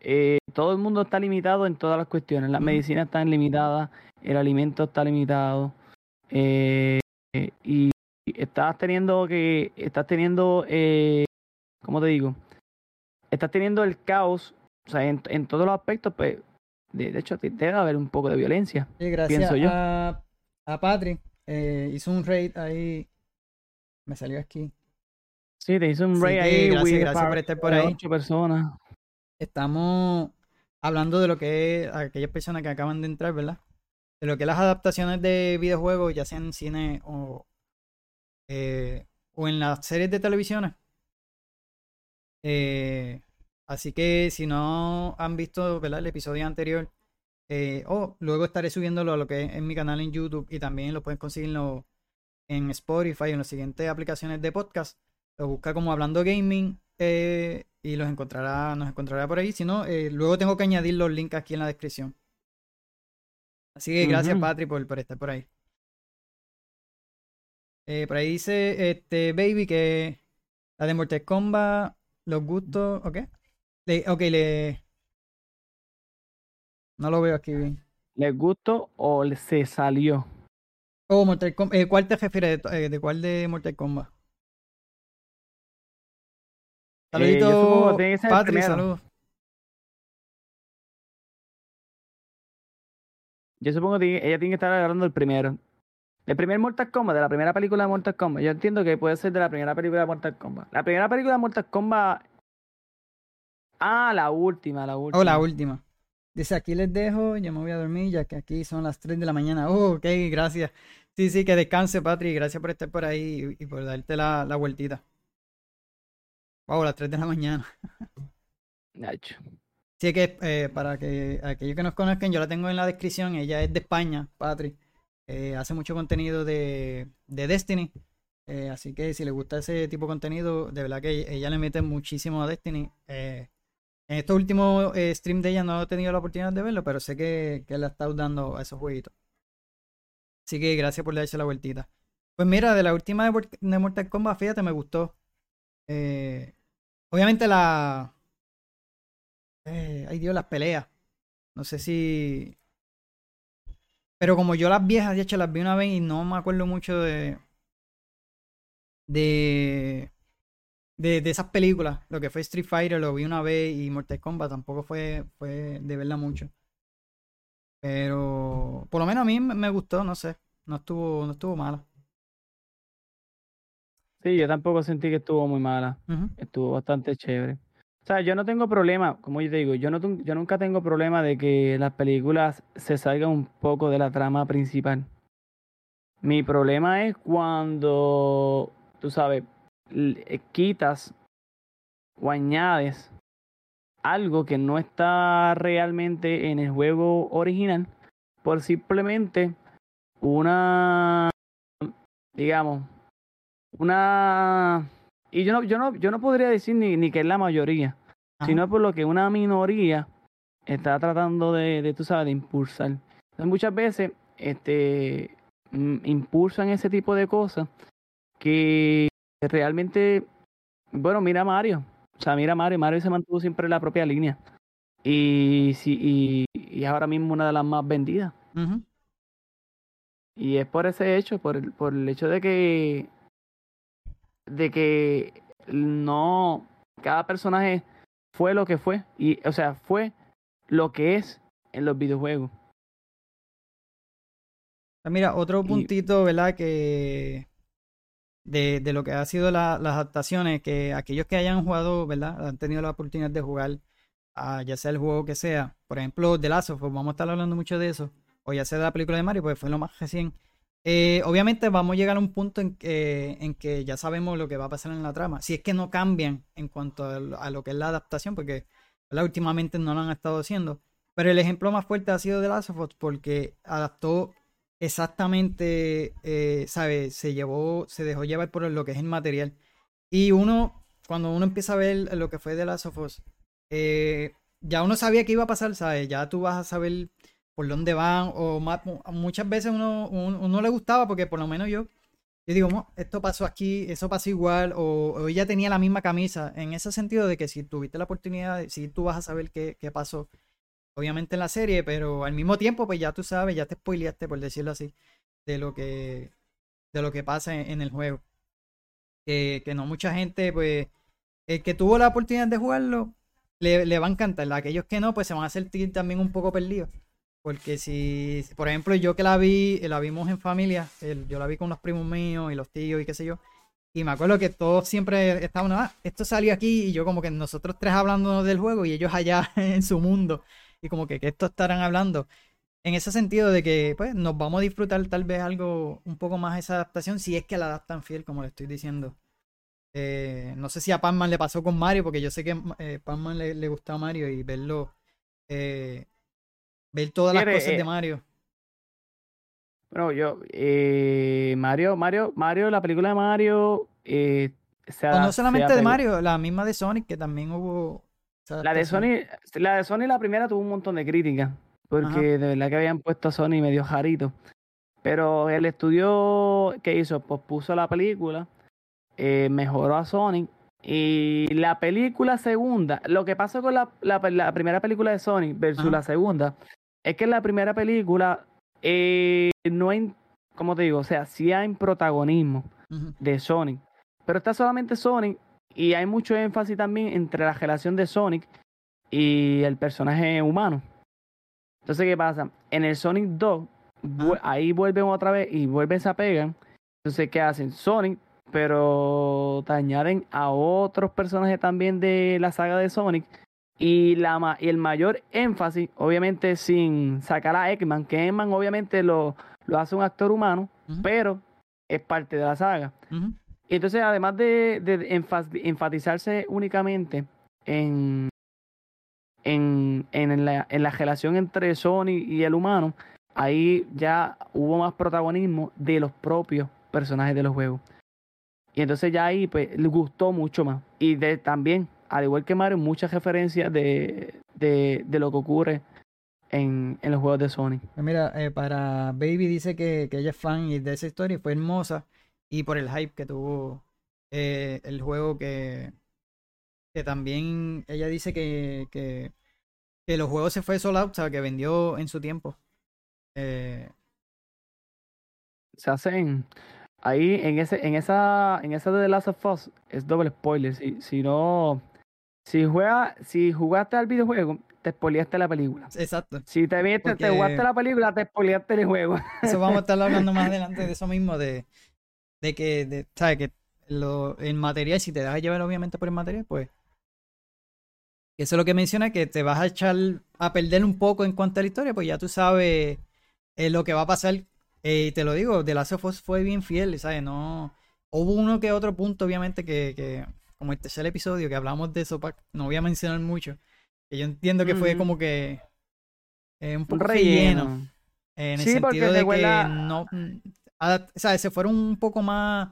eh, todo el mundo está limitado en todas las cuestiones. Las medicinas están limitadas, el alimento está limitado. eh, y estás teniendo que, estás teniendo, eh, ¿cómo te digo? Estás teniendo el caos, o sea, en, en todos los aspectos, pues, de, de hecho, debe haber un poco de violencia. Sí, gracias Pienso yo. a, a Patri. eh, hizo un raid ahí. Me salió aquí. Sí, te hice un Sí, raid que ahí. gracias, gracias por estar por ahí. Ocho personas. Estamos hablando de lo que es aquellas personas que acaban de entrar, ¿verdad? De lo que es las adaptaciones de videojuegos, ya sea en cine o, eh, o en las series de televisiones. Eh, así que si no han visto ¿verdad? el episodio anterior Eh, o luego estaré subiéndolo a lo que es en mi canal en YouTube y también lo pueden conseguir en, Spotify en las siguientes aplicaciones de podcast. Lo busca como Hablando Gaming eh, y los encontrará, nos encontrará por ahí. Si no, eh, luego tengo que añadir los links aquí en la descripción. Así que gracias, Ujú. Patri, por, por estar por ahí. Eh, por ahí dice este Baby que la de Mortal Kombat, los gustos, ¿ok? Le, ok, le... No lo veo aquí bien. ¿Les gustó o se salió? Oh, Mortal Kombat. eh, ¿Cuál te refieres? ¿De, to- eh, de cuál de Mortal Kombat? Eh, Saluditos, el Patri, primero. saludos. Yo supongo que ella tiene que estar hablando del primero. El primer Mortal Kombat, de la primera película de Mortal Kombat. Yo entiendo que puede ser de la primera película de Mortal Kombat. La primera película de Mortal Kombat. Ah, la última, la última. Oh, la última. Dice, aquí les dejo, yo me voy a dormir ya que aquí son las 3 de la mañana. Oh, ok, gracias. Sí, sí, que descanse, Patri. Gracias por estar por ahí y, y por darte la, la vueltita. Wow, las 3 de la mañana. Nacho. Sí, que eh, para que aquellos que nos conozcan, yo la tengo en la descripción. Ella es de España, Patri. Eh, hace mucho contenido de, de Destiny. Eh, así que si le gusta ese tipo de contenido, de verdad que ella le mete muchísimo a Destiny. En estos últimos streams de ella no he tenido la oportunidad de verlo, pero sé que, que le ha estado dando a esos jueguitos. Así que gracias por darse la vueltita. Pues mira, de la última de Mortal Kombat, fíjate, me gustó. Eh, obviamente la... eh, ay Dios, las peleas. No sé si... Pero como yo las viejas, de hecho, las vi una vez y no me acuerdo mucho de... De... De, esas películas. Lo que fue Street Fighter lo vi una vez y Mortal Kombat tampoco fue, fue de verla mucho. Pero por lo menos a mí me me gustó, no sé. No estuvo, no estuvo mala. Sí, yo tampoco sentí que estuvo muy mala. Estuvo bastante chévere. O sea, yo no tengo problema, como yo te digo, yo, no, yo nunca tengo problema de que las películas se salgan un poco de la trama principal. Mi problema es cuando, tú sabes, eh, quitas o añades algo que no está realmente en el juego original por simplemente una, digamos, una y yo no yo no yo no podría decir ni, ni que es la mayoría Ajá. sino por lo que una minoría está tratando de, de tú sabes de impulsar. Entonces, muchas veces este mm, impulsan ese tipo de cosas que realmente bueno mira a Mario. O sea mira a Mario. Mario se mantuvo siempre en la propia línea. Y si y, y es ahora mismo una de las más vendidas. Y es por ese hecho, por el, por el hecho de que de que no cada personaje fue lo que fue y o sea, fue lo que es en los videojuegos. Ah, Mira, otro puntito, ¿verdad? Que de, de lo que ha sido la- las adaptaciones, que aquellos que hayan jugado, ¿verdad? Han tenido la oportunidad de jugar, a ya sea el juego que sea, por ejemplo, The Last of Us, vamos a estar hablando mucho de eso, o ya sea de la película de Mario, pues fue lo más recién. Eh, obviamente vamos a llegar a un punto en que, en que ya sabemos lo que va a pasar en la trama, si es que no cambian en cuanto a lo, que es la adaptación, porque ¿verdad? últimamente no lo han estado haciendo. Pero el ejemplo más fuerte ha sido The Last of Us porque adaptó exactamente, eh, ¿sabes? Se llevó, se dejó llevar por lo que es el material. Y uno, cuando uno empieza a ver lo que fue The Last of Us, eh, ya uno sabía que iba a pasar, ¿sabes? Ya tú vas a saber por dónde van, o muchas veces uno, uno, le gustaba porque por lo menos yo, yo digo, "Mo, esto pasó aquí, eso pasó igual, o, o ella tenía la misma camisa, en ese sentido de que si tuviste la oportunidad, si tú vas a saber qué, qué pasó, obviamente en la serie, pero al mismo tiempo, pues ya tú sabes, ya te spoileaste, por decirlo así, de lo que, de lo que pasa en, en el juego. Que, que no mucha gente, pues, el que tuvo la oportunidad de jugarlo, le, le va a encantar. Aquellos que no, pues se van a sentir también un poco perdidos. Porque si, por ejemplo, yo que la vi, la vimos en familia, yo la vi con los primos míos y los tíos y qué sé yo. Y me acuerdo que todos siempre estaban, ah, esto salió aquí y yo como que nosotros tres hablándonos del juego y ellos allá en su mundo. Y como que, ¿qué esto estarán hablando? En ese sentido de que, pues, nos vamos a disfrutar tal vez algo un poco más esa adaptación, si es que la adaptan fiel, como le estoy diciendo. Eh, no sé si a Pac-Man le pasó con Mario, porque yo sé que eh, Pac-Man le, le gusta a Mario y verlo eh, ver todas las cosas de eh, Mario. Bueno, yo, eh, Mario, Mario, Mario, la película de Mario, eh, O no solamente de Mario, la misma de Sonic, que también hubo. La de. Sony, la de Sony, la primera tuvo un montón de críticas, porque de verdad que habían puesto a Sony medio jarito. Pero el estudio que hizo, pospuso la película, eh, mejoró a Sonic. Y la película segunda, lo que pasa con la, la, la primera película de Sonic versus Ajá. la segunda, es que en la primera película eh, no hay, como te digo, o sea, sí hay protagonismo de Sonic. Pero está solamente Sonic y hay mucho énfasis también entre la relación de Sonic y el personaje humano. Entonces, ¿qué pasa? En el Sonic 2, vu- ahí vuelven otra vez y vuelven se pegan. Entonces, ¿qué hacen? Sonic, pero te añaden a otros personajes también de la saga de Sonic. Y, la, y el mayor énfasis, obviamente, sin sacar a Eggman, que Eggman obviamente lo, lo hace un actor humano, pero es parte de la saga. Y entonces, además de, de enfatizarse únicamente en, en, en, la, en la relación entre Sony y el humano, ahí ya hubo más protagonismo de los propios personajes de los juegos. Y entonces ya ahí pues le gustó mucho más. Y de, también, al igual que Mario, muchas referencias de, de, de lo que ocurre en, en los juegos de Sony. Pues mira, eh, para Baby dice que, que ella es fan y de esa historia y fue hermosa. Y por el hype que tuvo eh, el juego que, que también ella dice que, que, que los juegos se fue sold out, o sea, que vendió en su tiempo. Eh, se hacen ahí en ese en esa en esa de The Last of Us es doble spoiler si, si no si juega si jugaste al videojuego te spoileaste la película exacto. si te viste te Porque- jugaste la película te spoileaste el juego Eso vamos a estar hablando más adelante de eso mismo, de, de que, de, ¿sabes? Que lo, el material, si te dejas llevar obviamente por el material, pues. Eso es lo que menciona, que te vas a echar a perder un poco en cuanto a la historia, pues ya tú sabes eh, lo que va a pasar. Eh, y te lo digo, The Last of Us fue bien fiel, ¿sabes? No. Hubo uno que otro punto, obviamente, que, que como el tercer episodio que hablamos de eso, pa- no voy a mencionar mucho. Que yo entiendo que fue como que. eh, un poco relleno. relleno En el Sí, sentido de que no. a- o sea, se fueron un poco más.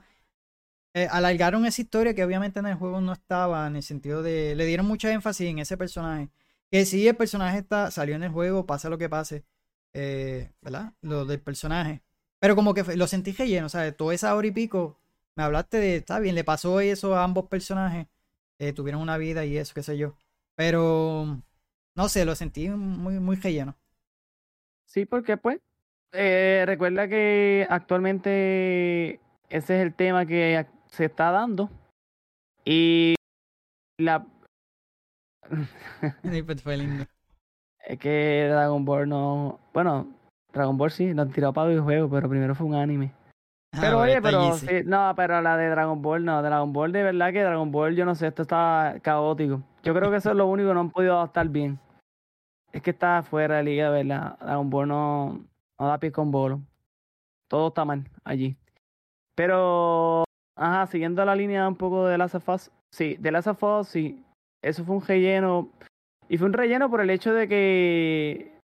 eh, alargaron esa historia que obviamente en el juego no estaba, en el sentido de. Le dieron mucha énfasis en ese personaje. Que sí, el personaje está, salió en el juego, pasa lo que pase. eh, ¿Verdad? Lo del personaje. Pero como que lo sentí relleno, ¿sabes? Toda esa hora y pico. Me hablaste de. Está bien, le pasó eso a ambos personajes. eh, tuvieron una vida y eso, qué sé yo. Pero. No sé, lo sentí muy, muy relleno. sí porque pues eh, recuerda que actualmente ese es el tema que se está dando y la pues fue lindo. Es que Dragon Ball no. Bueno, Dragon Ball sí, nos tiró para videojuegos, pero primero fue un anime. Ah, Pero oye, pero sí, no, pero la de Dragon Ball no. Dragon Ball, de verdad que Dragon Ball, yo no sé, esto está caótico. Yo creo que eso es lo único que no han podido adaptar bien. Es que está fuera de liga, de verdad. Dragon Ball no, no da pie con bolo. Todo está mal allí. Pero, ajá, siguiendo la línea un poco de Last of Us, sí, de Last of Us, sí, eso fue un relleno. Y fue un relleno por el hecho de que.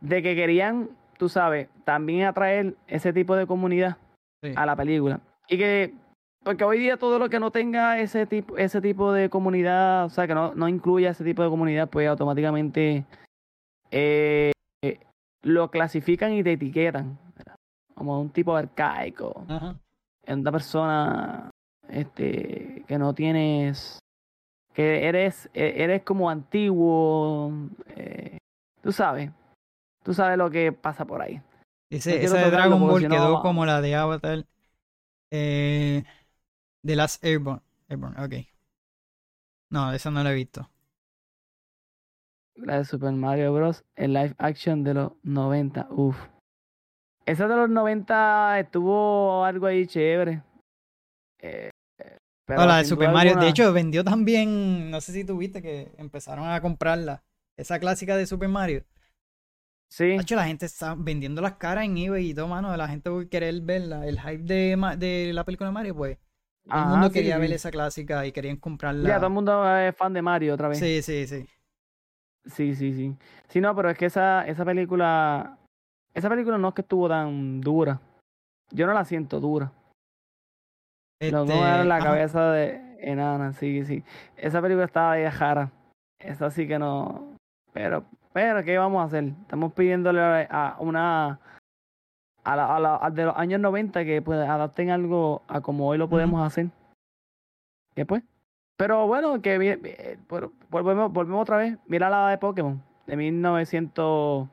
de que querían, tú sabes, también atraer ese tipo de comunidad Sí. a la película. Y que. Porque hoy día todo lo que no tenga ese tipo, ese tipo de comunidad, o sea, que no, no incluya ese tipo de comunidad, pues automáticamente eh, lo clasifican y te etiquetan. ¿verdad? Como un tipo arcaico Ajá. en una persona este que no tienes que eres e- eres como antiguo eh, tú sabes tú sabes lo que pasa por ahí Ese, No esa de Dragon Ball si no quedó como la de Avatar. Eh, The Last Airborne. Airborne, ok. No, esa no la he visto. la de Super Mario Bros el live action de los 90 uf esa de los 90 estuvo algo ahí chévere Eh, eh, pero Oh, la de Super Mario. De hecho, vendió también. No sé si tuviste que empezaron a comprarla. Esa clásica de Super Mario. Sí De hecho, la gente está vendiendo las caras en eBay y todo, mano. La gente va querer verla. El hype de, la película de Mario, pues. Todo el mundo sí, quería sí. ver esa clásica y querían comprarla. ya todo el mundo es fan de Mario otra vez Sí, sí, sí. Sí, sí, sí. Sí, no, pero es que esa, esa película. Esa película no es que estuvo tan dura. Yo no la siento dura. No, no Este, era la ajá. cabeza de enana, sí, sí. Esa película estaba de jara. Esa sí que no. Pero, pero, ¿qué vamos a hacer? Estamos pidiéndole a una. A la, a la a de los años 90 que pues adapten algo a como hoy lo podemos hacer. ¿Qué pues? Pero bueno, que pero volvemos, volvemos otra vez. Mira la de Pokémon, de 1900.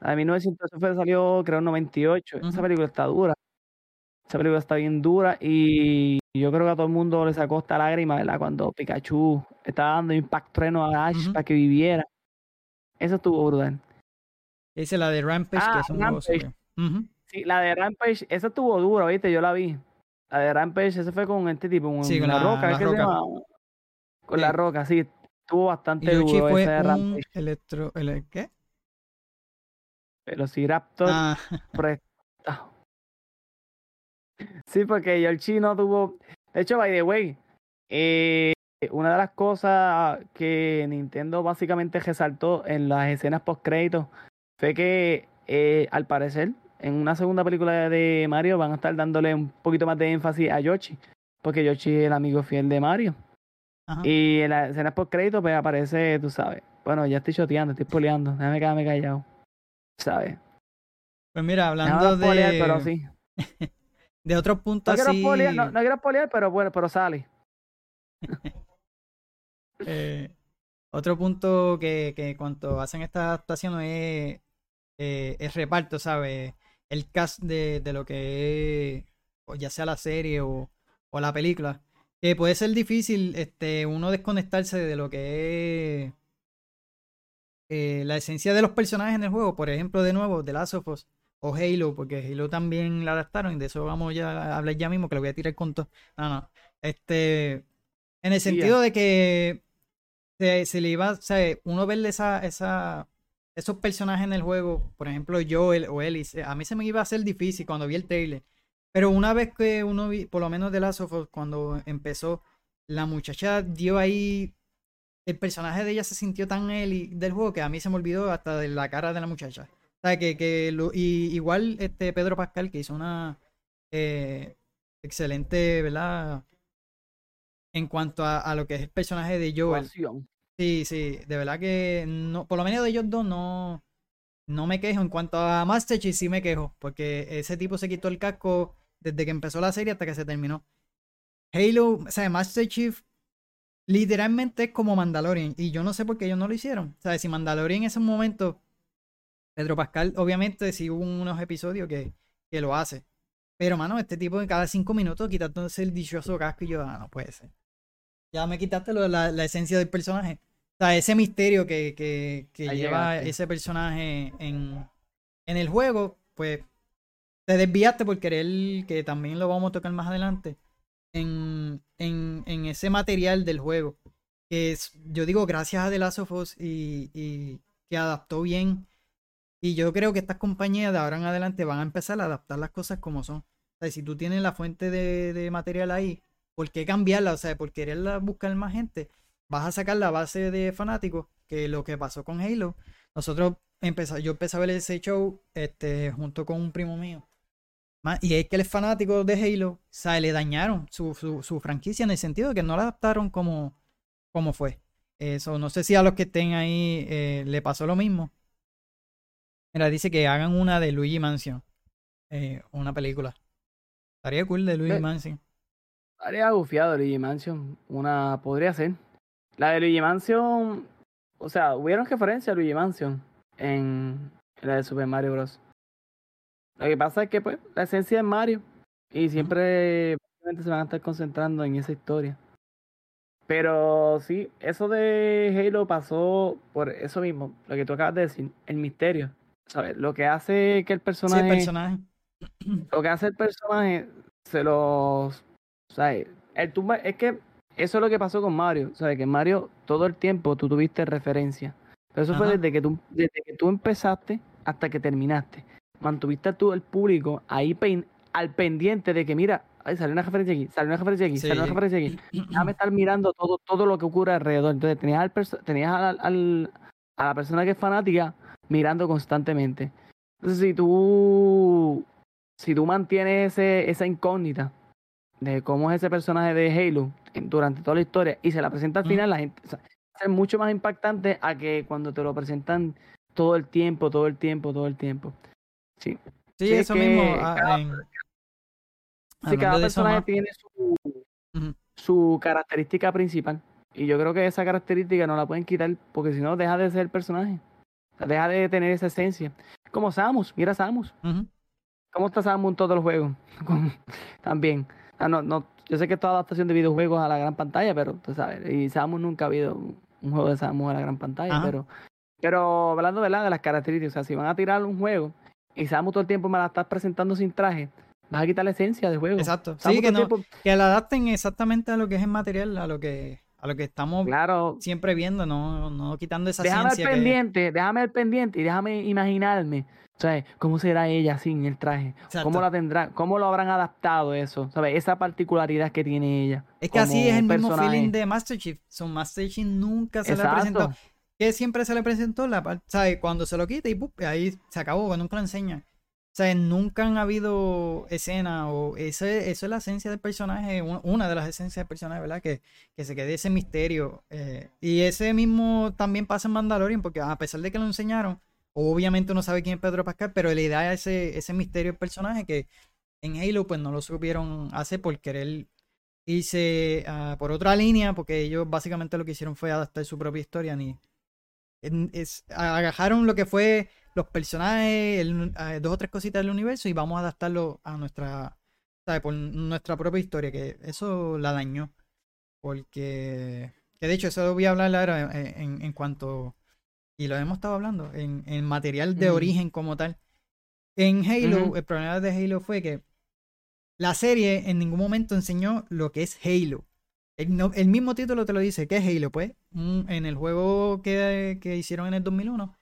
La de 1900, eso fue, salió creo en 98. Esa Ujú. película está dura. Esa película está bien dura y yo creo que a todo el mundo le sacó esta lágrima, ¿verdad? Cuando Pikachu estaba dando Impact Treno a Ash Ujú. para que viviera. Eso estuvo brutal. Dice la de Rampage, que Ah, es un Rampage. Sí, la de Rampage, esa estuvo dura, ¿viste? Yo la vi. La de Rampage, esa fue con este tipo, con Sí, con la, la- roca, la ¿es que se roca. llama? Con la roca, sí. Estuvo bastante duro fue ese de Rampage. electro... ele- ¿Qué? Velociraptor Ah, prestado. Sí, porque Yoshi no tuvo. De hecho, by the way, eh, una de las cosas que Nintendo básicamente resaltó en las escenas post créditos fue que, eh, al parecer, en una segunda película de Mario van a estar dándole un poquito más de énfasis a Yoshi, porque Yoshi es el amigo fiel de Mario. ajá. Y en las escenas post créditos, pues aparece, tú sabes. Bueno, ya estoy choteando, estoy poleando. Déjame quedarme callado. ¿Sabes? Pues mira, No hablando de, pero sí. de otros No puntos quiero así... no, no quiero spoilear, pero bueno, pero sale. Eh, otro punto que, que cuando hacen esta adaptación es eh, el reparto, ¿sabes? El cast de, de lo que es, o ya sea la serie o, o la película. Que puede ser difícil este, uno desconectarse de lo que es eh, la esencia de los personajes en el juego. Por ejemplo, de nuevo, The Last of Us o Halo, porque Halo también la adaptaron y de eso vamos ya a hablar ya mismo, que lo voy a tirar con todo. No, no. Este, en el sentido de que se, se le iba, o sea, uno verle esa, esa, esos personajes en el juego, por ejemplo, Joel o Ellie, se- a mí se me iba a hacer difícil cuando vi el trailer. Pero una vez que uno vi, por lo menos de Last of Us, cuando empezó, la muchacha dio ahí, el personaje de ella se sintió tan Ellie del juego que a mí se me olvidó hasta de la cara de la muchacha. O sea, que, que lo- y igual este Pedro Pascal, que hizo una eh, excelente, ¿verdad? En cuanto a, a lo que es el personaje de Joel. Sí, sí, de verdad que no, por lo menos de ellos dos no, no me quejo. En cuanto a Master Chief sí me quejo, porque ese tipo se quitó el casco desde que empezó la serie hasta que se terminó. Halo, o sea, Master Chief literalmente es como Mandalorian, y yo no sé por qué ellos no lo hicieron. O sea, si Mandalorian en ese momento, Pedro Pascal, obviamente sí hubo unos episodios que, que lo hace. Pero, mano, este tipo de cada cinco minutos quitándose el dichoso casco y yo, ah, no puede ser. Ya me quitaste lo de la, la esencia del personaje. O sea, ese misterio que, que, lleva llegaste. ese personaje en, en el juego, pues te desviaste por querer, que también lo vamos a tocar más adelante, en, en, en ese material del juego. Que es, yo digo, gracias a The Last of Us y, y que adaptó bien. Y yo creo que estas compañías de ahora en adelante van a empezar a adaptar las cosas como son. O sea, si tú tienes la fuente de, de material ahí, ¿por qué cambiarla? O sea, por quererla buscar más gente, vas a sacar la base de fanáticos, que lo que pasó con Halo. Nosotros empezamos, yo empecé a ver ese show este, junto con un primo mío. Y es que el fanático de Halo, o sea, le dañaron su, su, su franquicia en el sentido de que no la adaptaron como, como fue. Eso, no sé si a los que estén ahí eh, le pasó lo mismo. Mira, dice que hagan una de Luigi Mansion. eh, una película. Estaría cool de Luigi Mansion. Haría gufiado Luigi Mansion. Una podría ser. La de Luigi Mansion. O sea, hubieron referencia a Luigi Mansion en, la de Super Mario Bros. Lo que pasa es que, pues, la esencia es Mario. Y siempre se van a estar concentrando en esa historia. Pero sí, eso de Halo pasó por eso mismo, lo que tú acabas de decir, el misterio. ¿Sabes? Lo que hace que el Sí, personaje el personaje. lo que hace el personaje se los o sea, el tumba- es que eso es lo que pasó con Mario, sabes que Mario todo el tiempo tú tuviste referencia. Pero eso fue desde que tú desde que tú empezaste hasta que terminaste. Mantuviste tú el público ahí pen- al pendiente de que mira, ay, salió una referencia aquí, salió una referencia aquí, salió una Sí. referencia aquí. Déjame estar mirando todo todo lo que ocurre alrededor. Entonces tenías al tenías al, al, a la persona que es fanática mirando constantemente. Entonces, si tú, si tú mantienes ese, esa incógnita de cómo es ese personaje de Halo en- durante toda la historia y se la presenta al final, la gente o sea, ser mucho más impactante a que cuando te lo presentan todo el tiempo, todo el tiempo, todo el tiempo. Sí. Sí, Sí, es eso que mismo. ah, cada- en- Sí, hablando cada personaje tiene su, su característica principal. Y yo creo que esa característica no la pueden quitar porque si no deja de ser personaje. O sea, deja de tener esa esencia. Como Samus, mira Samus. Ujú. ¿Cómo está Samus en todos los juegos? También. Ah, no, no, yo sé que es toda adaptación de videojuegos a la gran pantalla, pero tú sabes, y Samus nunca ha habido un juego de Samus a la gran pantalla, Ajá. pero pero hablando ¿verdad? de las características, o sea, si van a tirar un juego y Samus todo el tiempo me la estás presentando sin traje, vas a quitar la esencia del juego. Exacto. Samus Sí, que, el no, tiempo- que la adapten exactamente a lo que es el material, a lo que, a lo que estamos claro, siempre viendo, no, no quitando esa déjame ciencia al que- pendiente, déjame al pendiente y déjame imaginarme, ¿sabes? ¿Cómo será ella sin el traje? Exacto. ¿Cómo la tendrá, cómo lo habrán adaptado eso? ¿Sabes? Esa particularidad que tiene ella. Es que así es el mismo personaje. feeling de Master Chief. Son Master Chief nunca se le presentó. Exacto. Que siempre se le presentó la ¿sabes? Cuando se lo quita y ¡pup! ahí se acabó, que nunca lo enseña. O sea, nunca han habido escenas o ese, eso es la esencia del personaje, un- una de las esencias del personaje, ¿verdad? Que, que se quede ese misterio. eh, y ese mismo también pasa en Mandalorian, porque a pesar de que lo enseñaron, obviamente uno sabe quién es Pedro Pascal, pero le da ese, ese misterio del personaje que en Halo pues no lo supieron hacer por querer irse ah, por otra línea, porque ellos básicamente lo que hicieron fue adaptar su propia historia, ni es, agajaron lo que fue los personajes, ah, dos o tres cositas del universo y vamos a adaptarlo a nuestra, ¿sabes? Por nuestra propia historia, que eso la dañó. Porque, que de hecho, eso voy a hablar ahora en, en- en cuanto, y lo hemos estado hablando, en, en material de origen como tal. En Halo, el problema de Halo fue que la serie en ningún momento enseñó lo que es Halo. El, no- el mismo título te lo dice, ¿qué es Halo? Pues un- en el juego que, que hicieron en el 2001,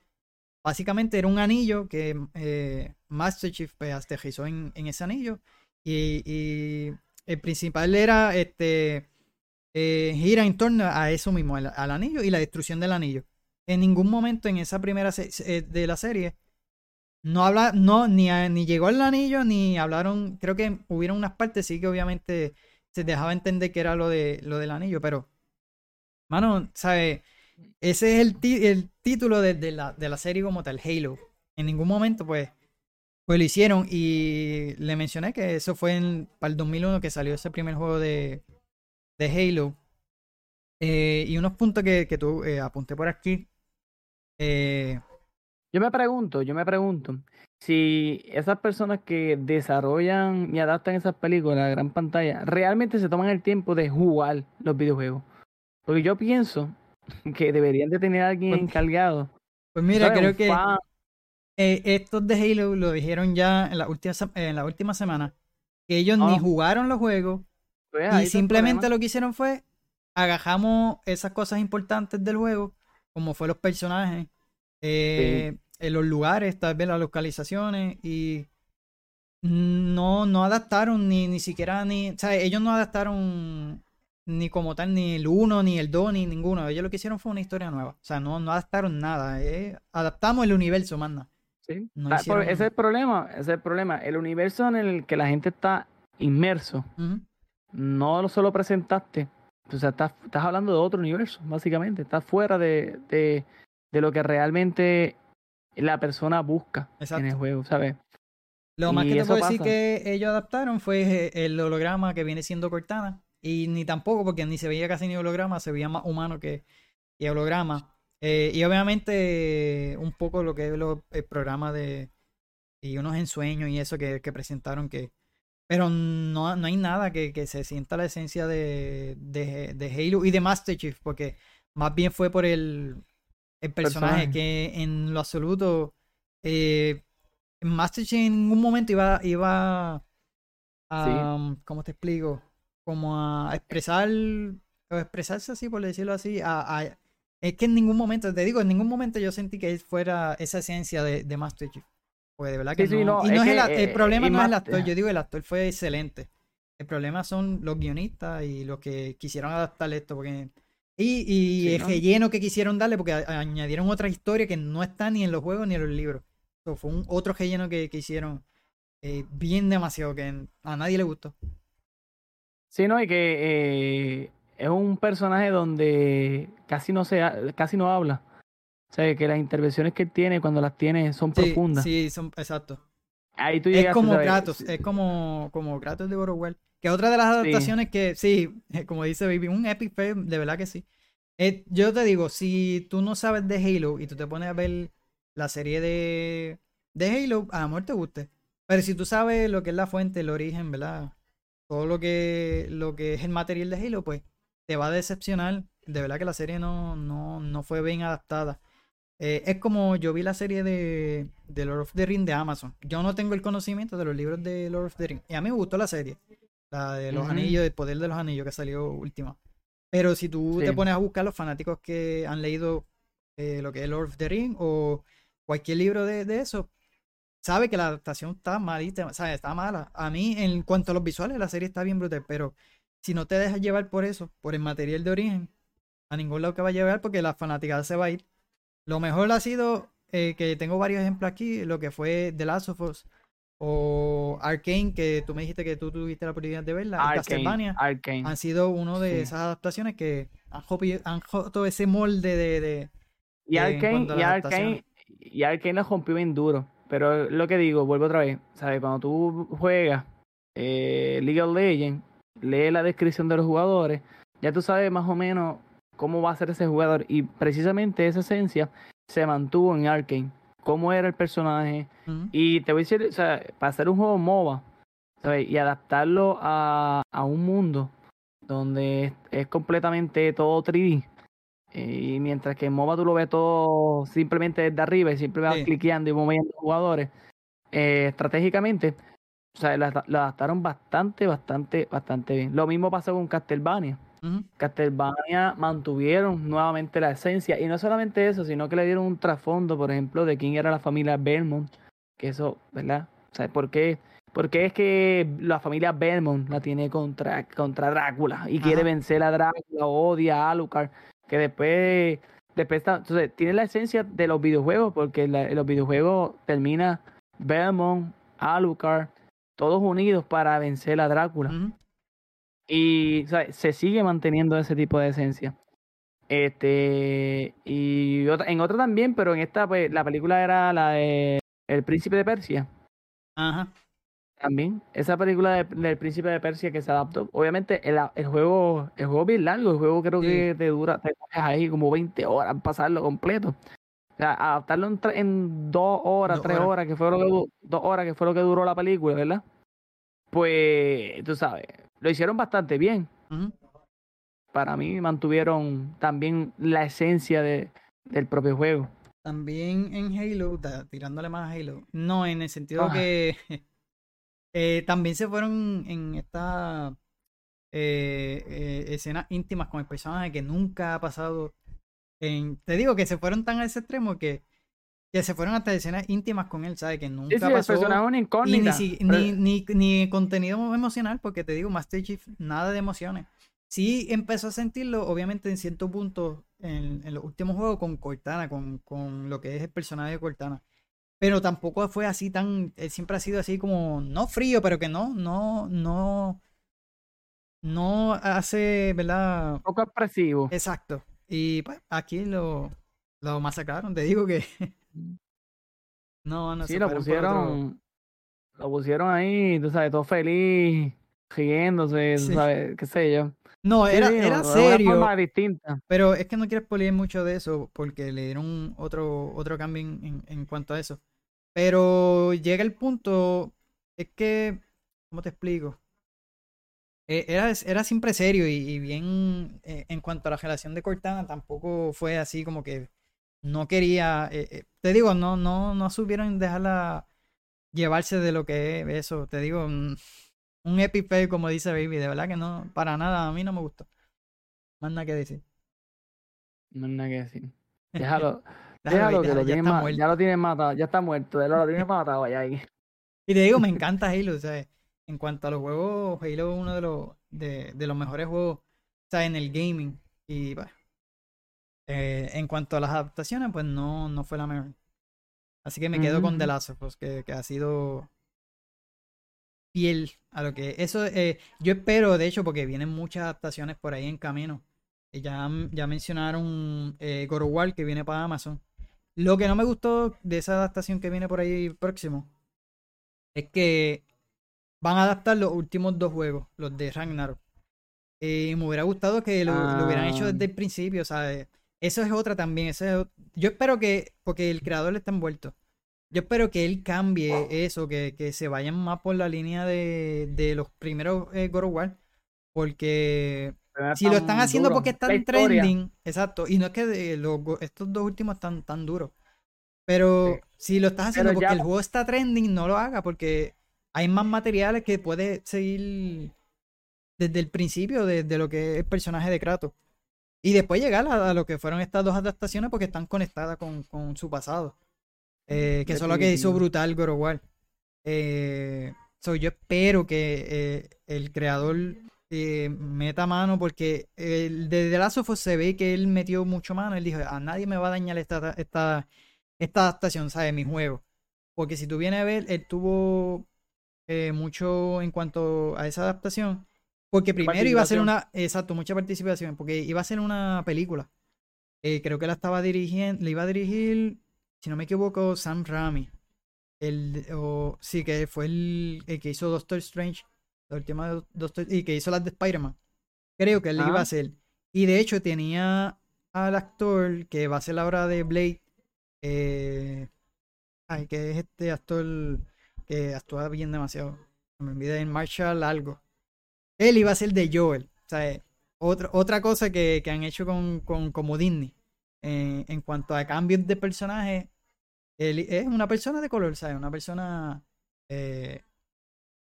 básicamente era un anillo que eh, Master Chief pues, aterrizó en, en ese anillo y, y el principal era este eh, gira en torno a eso mismo, al, al anillo y la destrucción del anillo. En ningún momento en esa primera eh, de la serie no habla, no, ni, ni llegó el anillo, ni hablaron, creo que hubieron unas partes, sí que obviamente se dejaba entender que era lo de lo del anillo, pero mano, ¿sabes? Ese es el, el título de, de la, de la serie como tal, Halo. En ningún momento, pues, pues lo hicieron y le mencioné que eso fue en, para el 2001 que salió ese primer juego de, de Halo. Eh, y unos puntos que, que tú eh, apunté por aquí. Eh, Yo me pregunto, yo me pregunto, si esas personas que desarrollan y adaptan esas películas a la gran pantalla realmente se toman el tiempo de jugar los videojuegos. Porque yo pienso que deberían de tener a alguien Pues- encargado. pues mira, ¿sabes? creo que eh, estos de Halo lo dijeron ya en la última, en la última semana. Que ellos ni Ah. jugaron los juegos Pues, y simplemente lo que hicieron fue agajamos esas cosas importantes del juego, como fue los personajes, eh, en los lugares, tal vez las localizaciones, y no, no adaptaron ni, ni siquiera ni. O sea, ellos no adaptaron ni como tal, ni el 1, ni el 2, ni ninguno. Ellos lo que hicieron fue una historia nueva. O sea, no, no adaptaron nada. eh, Adaptamos el universo, manda. Sí. no Ah, hicieron- Ese es el problema, ese es el problema. El universo en el que la gente está inmerso, Ujú. no lo solo presentaste. O sea, estás, estás hablando de otro universo, básicamente. Estás fuera de, de, de lo que realmente la persona busca en el juego, ¿sabes? Lo más Y que te puedo decir que ellos adaptaron fue eh, el holograma que viene siendo Cortana. Y ni tampoco, porque ni se veía casi ni holograma, se veía más humano que, que holograma. Eh, y obviamente un poco lo que es lo- el programa de... Y unos ensueños y eso que, que presentaron que... Pero no, no hay nada que, que se sienta la esencia de, de, de Halo y de Master Chief, porque más bien fue por el, el personaje, Personaje. que en lo absoluto... Eh, Master Chief en ningún momento iba, iba a, ¿cómo te explico? Como a expresar, o expresarse así, por decirlo así, a, a- es que en ningún momento, te digo, en ningún momento yo sentí que él fuera esa esencia de, de Master Chief. Pues de verdad que Sí, sí, no. no, y no es es el, que, a- el eh, problema no es el más- actor, yo digo el actor fue excelente. El problema son los guionistas y los que quisieron adaptar esto, porque Y, y Sí, el ¿no? relleno que quisieron darle, porque añadieron otra historia que no está ni en los juegos ni en los libros. So, fue un otro relleno que, que hicieron eh, bien demasiado, que a nadie le gustó. Sí, no, y que eh, es un personaje donde casi no se ha- casi no habla. O sea, que las intervenciones que él tiene, cuando las tiene, son Sí, profundas. sí, son, exacto. Ahí tú Es llegaste, como ¿sabes? Kratos, es como, como Kratos de War. Que otra de las adaptaciones que, sí, como dice Baby, un epic fail, de verdad que sí. Eh, yo te digo, si tú no sabes de Halo y tú te pones a ver la serie de, de Halo, a lo mejor te guste. Pero si tú sabes lo que es la fuente, el origen, ¿verdad? Todo lo que, lo que es el material de Halo, pues te va a decepcionar. De verdad que la serie no, no, no fue bien adaptada. Eh, es como yo vi la serie de, de Lord of the Rings de Amazon. Yo no tengo el conocimiento de los libros de Lord of the Rings. Y a mí me gustó la serie. La de los anillos, el poder de los anillos que salió última. Pero si tú Sí. te pones a buscar los fanáticos que han leído eh, lo que es Lord of the Rings o cualquier libro de, de eso, sabe que la adaptación está malita, o sea, está mala. A mí, en cuanto a los visuales, la serie está bien brutal, pero si no te dejas llevar por eso, por el material de origen, a ningún lado que va a llevar porque la fanaticada se va a ir. Lo mejor ha sido eh, que tengo varios ejemplos aquí, lo que fue The Last of Us o Arcane, que tú me dijiste que tú tuviste la oportunidad de verla, y Arcane, Castlevania, Arcane. han sido uno de Sí. esas adaptaciones que han, roto ese molde de... de- Y en Arcane, cuanto a y las Arcane, y rompió bien duro. Pero lo que digo, vuelvo otra vez. ¿Sabes? Cuando tú juegas eh, League of Legends, lee la descripción de los jugadores, ya tú sabes más o menos cómo va a ser ese jugador. Y precisamente esa esencia se mantuvo en Arcane. Cómo era el personaje. Y te voy a decir, o sea, para hacer un juego MOBA, ¿sabes? Y adaptarlo a, a un mundo donde es, completamente todo 3D. eh, Y mientras que en MOBA tú lo ves todo simplemente desde arriba y siempre vas Sí. cliqueando y moviendo jugadores, eh, estratégicamente, o sea, lo, lo adaptaron bastante, bastante, bastante bien. Lo mismo pasó con Castlevania. Castlevania mantuvieron nuevamente la esencia y no solamente eso, sino que le dieron un trasfondo, por ejemplo, de quién era la familia Belmont, que eso, ¿verdad? O sea, ¿por qué? Porque es que la familia Belmont la tiene contra, contra Drácula y quiere vencer a Drácula, odia a Alucard, que después, después está, entonces tiene la esencia de los videojuegos, porque la- los videojuegos termina Belmont, Alucard, todos unidos para vencer a Drácula. Y sea, se sigue manteniendo ese tipo de esencia. Este, y otra, en otra también, pero en esta, pues, la película era la de El Príncipe de Persia. Ajá. También, esa película de- del Príncipe de Persia que se adaptó. Obviamente, el, el juego, el juego es bien largo, el juego creo Sí. que te dura, te coges ahí como 20 horas pasarlo completo. O sea, adaptarlo en, en dos horas, Dos tres horas. horas, que fue lo que dos horas, que fue lo que duró la película, ¿verdad? Pues, tú sabes, lo hicieron bastante bien para mí mantuvieron también la esencia de, del propio juego. También en Halo, tirándole más a Halo. No, en el sentido Ah. que eh, también se fueron en estas eh, eh, escenas íntimas con el personaje que nunca ha pasado. En, te digo que se fueron tan a ese extremo que, que se fueron hasta escenas íntimas con él, ¿sabes? Que nunca Sí, sí, pasó. una Y incógnita. ni, si- pero- ni, ni, ni contenido emocional, porque te digo, Master Chief, nada de emociones. Sí empezó a sentirlo, obviamente, en cierto punto, en, en los últimos juegos con Cortana, con, con lo que es el personaje de Cortana. Pero tampoco fue así tan. Él siempre ha sido así como. No frío, pero que no, no, no. No hace, ¿verdad? poco expresivo. Exacto. Y pues aquí lo, lo masacraron, te digo que. No, no sí, se lo pusieron, lo pusieron ahí, tú sabes, todo feliz, riéndose, tú Sí. sabes, qué sé yo. No, Sí, era, sí, era de una serio. forma distinta. Pero es que no quiero spoilear mucho de eso porque le dieron otro, otro cambio en, en- cuanto a eso. Pero llega el punto, es que, ¿cómo te explico? Eh, era, era siempre serio y, y bien eh, en cuanto a la relación de Cortana tampoco fue así como que no quería, eh, eh, te digo, no, no, no supieron dejarla llevarse de lo que es eso, te digo, un, un epic fail como dice Baby, de verdad que no, para nada, a mí no me gustó. Más nada que decir. No hay nada que decir. Déjalo, Déjalo, déjalo que lo ya está muerto. ya lo tienen matado, ya está muerto, ya lo, tienen matado allá ahí. Y te digo, me encanta Halo, ¿sabes? En cuanto a los juegos, Halo es uno de los, de, de los mejores juegos, ¿sabes? En el gaming. Y bah, Eh, en cuanto a las adaptaciones, pues no, no fue la mejor. Así que me quedo con The Ujú. Last of Us, que, que ha sido fiel a lo que. Eso eh, yo espero, de hecho, porque vienen muchas adaptaciones por ahí en camino. Eh, Ya, ya mencionaron eh, God of War que viene para Amazon. Lo que no me gustó de esa adaptación que viene por ahí próximo es que van a adaptar los últimos dos juegos, los de Ragnarok. Eh, y me hubiera gustado que lo, lo hubieran hecho Ah. desde el principio, ¿sabes? Eso es otra también. Eso es Yo espero que, porque el creador está envuelto, yo espero que él cambie eso, que, que se vayan más por la línea de, de los primeros eh, God of War, porque si lo están haciendo porque están trending, exacto, y no es que los estos dos últimos están tan duros, pero si lo estás haciendo Pero porque ya- el juego está trending, no lo haga, porque hay más materiales que puedes seguir desde el principio de, de lo que es el personaje de Kratos. Y después llegar a, a lo que fueron estas dos adaptaciones porque están conectadas con, con su pasado. Eh, que eso es lo que hizo brutal God of War. Eh, so, yo espero que eh, el creador eh, meta mano porque el de The Last of Us se ve que él metió mucho mano. Él dijo, a nadie me va a dañar esta, esta, esta adaptación, ¿sabes? Mi juego. Porque si tú vienes a ver, él tuvo mucho en cuanto a esa adaptación. Porque primero iba a ser una, exacto, mucha participación, porque iba a ser una película. Eh, creo que la estaba dirigiendo, le iba a dirigir, si no me equivoco, Sam Raimi. El, o, sí, que fue el, el que hizo Doctor Strange, la última de Doctor, y que hizo las de Spider-Man. Creo que él iba a hacer. Y de hecho tenía al actor que va a ser la obra de Blade. eh, ay, que es este actor que actúa bien demasiado. Me olvida en Marshall algo. Él iba a ser de Joel. O sea, otra, otra cosa que, que han hecho con, con como Disney. en cuanto a cambios de personaje. Él es una persona de color, ¿sabes? Una persona eh,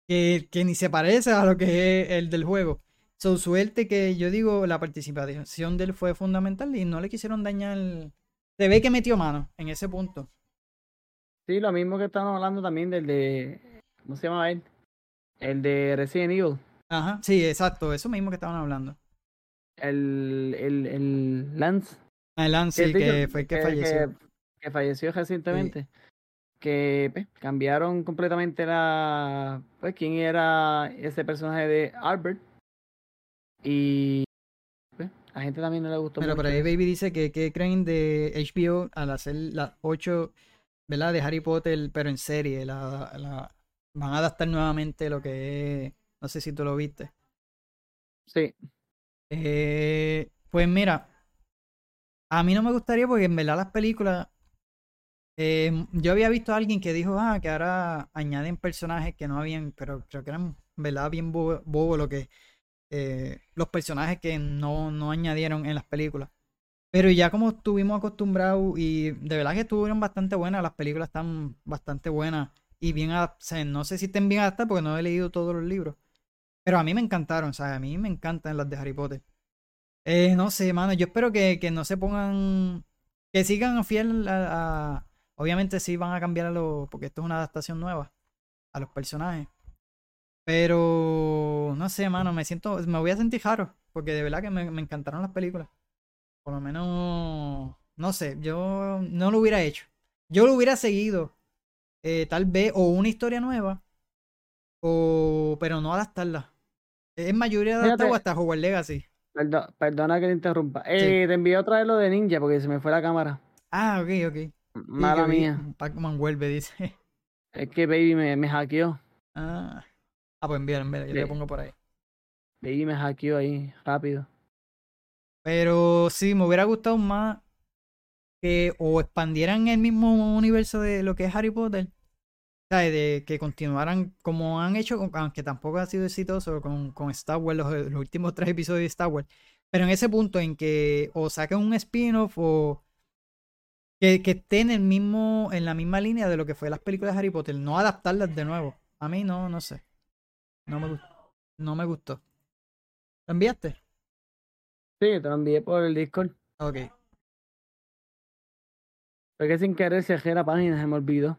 que, que ni se parece a lo que es el del juego. Su suerte que yo digo, la participación de él fue fundamental y no le quisieron dañar. Se ve que metió mano en ese punto. Sí, lo mismo que estábamos hablando también del de. ¿Cómo se llama él? El de Resident Evil. Ajá, sí, exacto, eso mismo que estaban hablando. El, el, el Lance. El Lance, sí, que fue el que falleció. Que, que falleció recientemente. Que pues, cambiaron completamente la. Pues quién era ese personaje de Albert. Y. Pues, a la gente también no le gustó Pero por ahí eso. Baby dice que, que creen de HBO al hacer las 8, ¿verdad? De Harry Potter, pero en serie. La, la- van a adaptar nuevamente lo que es. No sé si tú lo viste. Sí. Eh, pues mira, a mí no me gustaría porque en verdad las películas. eh, yo había visto a alguien que dijo ah, que ahora añaden personajes que no habían, pero creo que eran, en verdad, bien bobo, bobo lo que. eh, los personajes que no, no añadieron en las películas. Pero ya como estuvimos acostumbrados y de verdad que estuvieron bastante buenas, las películas están bastante buenas y bien adaptadas. No sé si estén bien adaptadas porque no he leído todos los libros. Pero a mí me encantaron, sea, a mí me encantan las de Harry Potter. Eh, no sé, mano, yo espero que, que no se pongan, que sigan fiel a, a- Obviamente sí van a cambiar a los, porque esto es una adaptación nueva, a los personajes. Pero, no sé, mano, me siento, me voy a sentir raro, porque de verdad que me, me encantaron las películas. Por lo menos, no sé, yo no lo hubiera hecho. Yo lo hubiera seguido, eh, tal vez, o una historia nueva, o, pero no adaptarla. Es mayoría Fíjate. adaptado hasta Hogwarts Legacy. Perdo- perdona que te interrumpa. Eh, Te envié otra vez lo de Ninja porque se me fue la cámara. Ah, ok, ok. Mala mía. Pac-Man vuelve, dice. Es que Baby me, me hackeó. Ah, ah pues envíalo, envíalo, yo te Sí. lo pongo por ahí. Baby me hackeó ahí, rápido. Pero sí, me hubiera gustado más que o expandieran el mismo universo de lo que es Harry Potter. ¿Sabes? De que continuaran como han hecho, con- aunque tampoco ha sido exitoso con, con Star Wars, los, los últimos tres episodios de Star Wars. Pero en ese punto en que o saquen un spin-off o que, que esté en el mismo, en la misma línea de lo que fue las películas de Harry Potter, no adaptarlas de nuevo. A mí no, no sé. No me gustó. No me gustó. ¿Lo enviaste? Sí, te lo envié por el Discord. Ok. Fue que sin querer cerré la página, se me olvidó.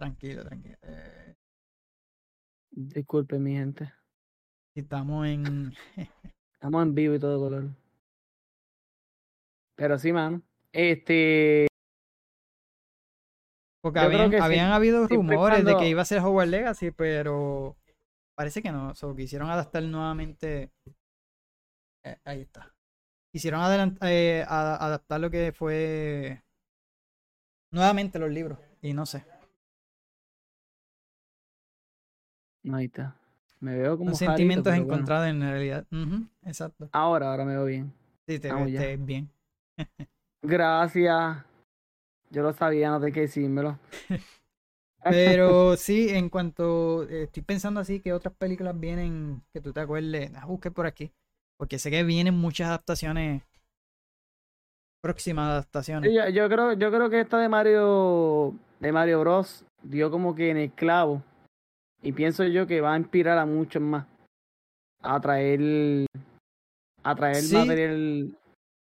Tranquilo, tranquilo. Eh, Disculpen, mi gente. estamos en. Estamos en vivo y todo color. Pero sí, mano. Este. Porque habían, sí. habían habido rumores de que iba a ser Hogwarts Legacy, pero parece que no. So, quisieron adaptar nuevamente. Eh, ahí está. Quisieron eh, a- adaptar lo que fue nuevamente los libros. Y no sé. Ahí está. Me veo como. Jarito, sentimientos bueno. encontrados en realidad. Exacto. Ahora, ahora me veo bien. Sí, te ves bien. Gracias. Yo lo sabía, no tengo que decírmelo. Pero sí, en cuanto eh, estoy pensando así que otras películas vienen, que tú te acuerdes, las busqué por aquí. Porque sé que vienen muchas adaptaciones. Próximas adaptaciones. Sí, yo, yo creo, yo creo que esta de Mario, de Mario Bros. dio como que en el clavo. Y pienso yo que va a inspirar a muchos más. A traer. A traer Sí, material.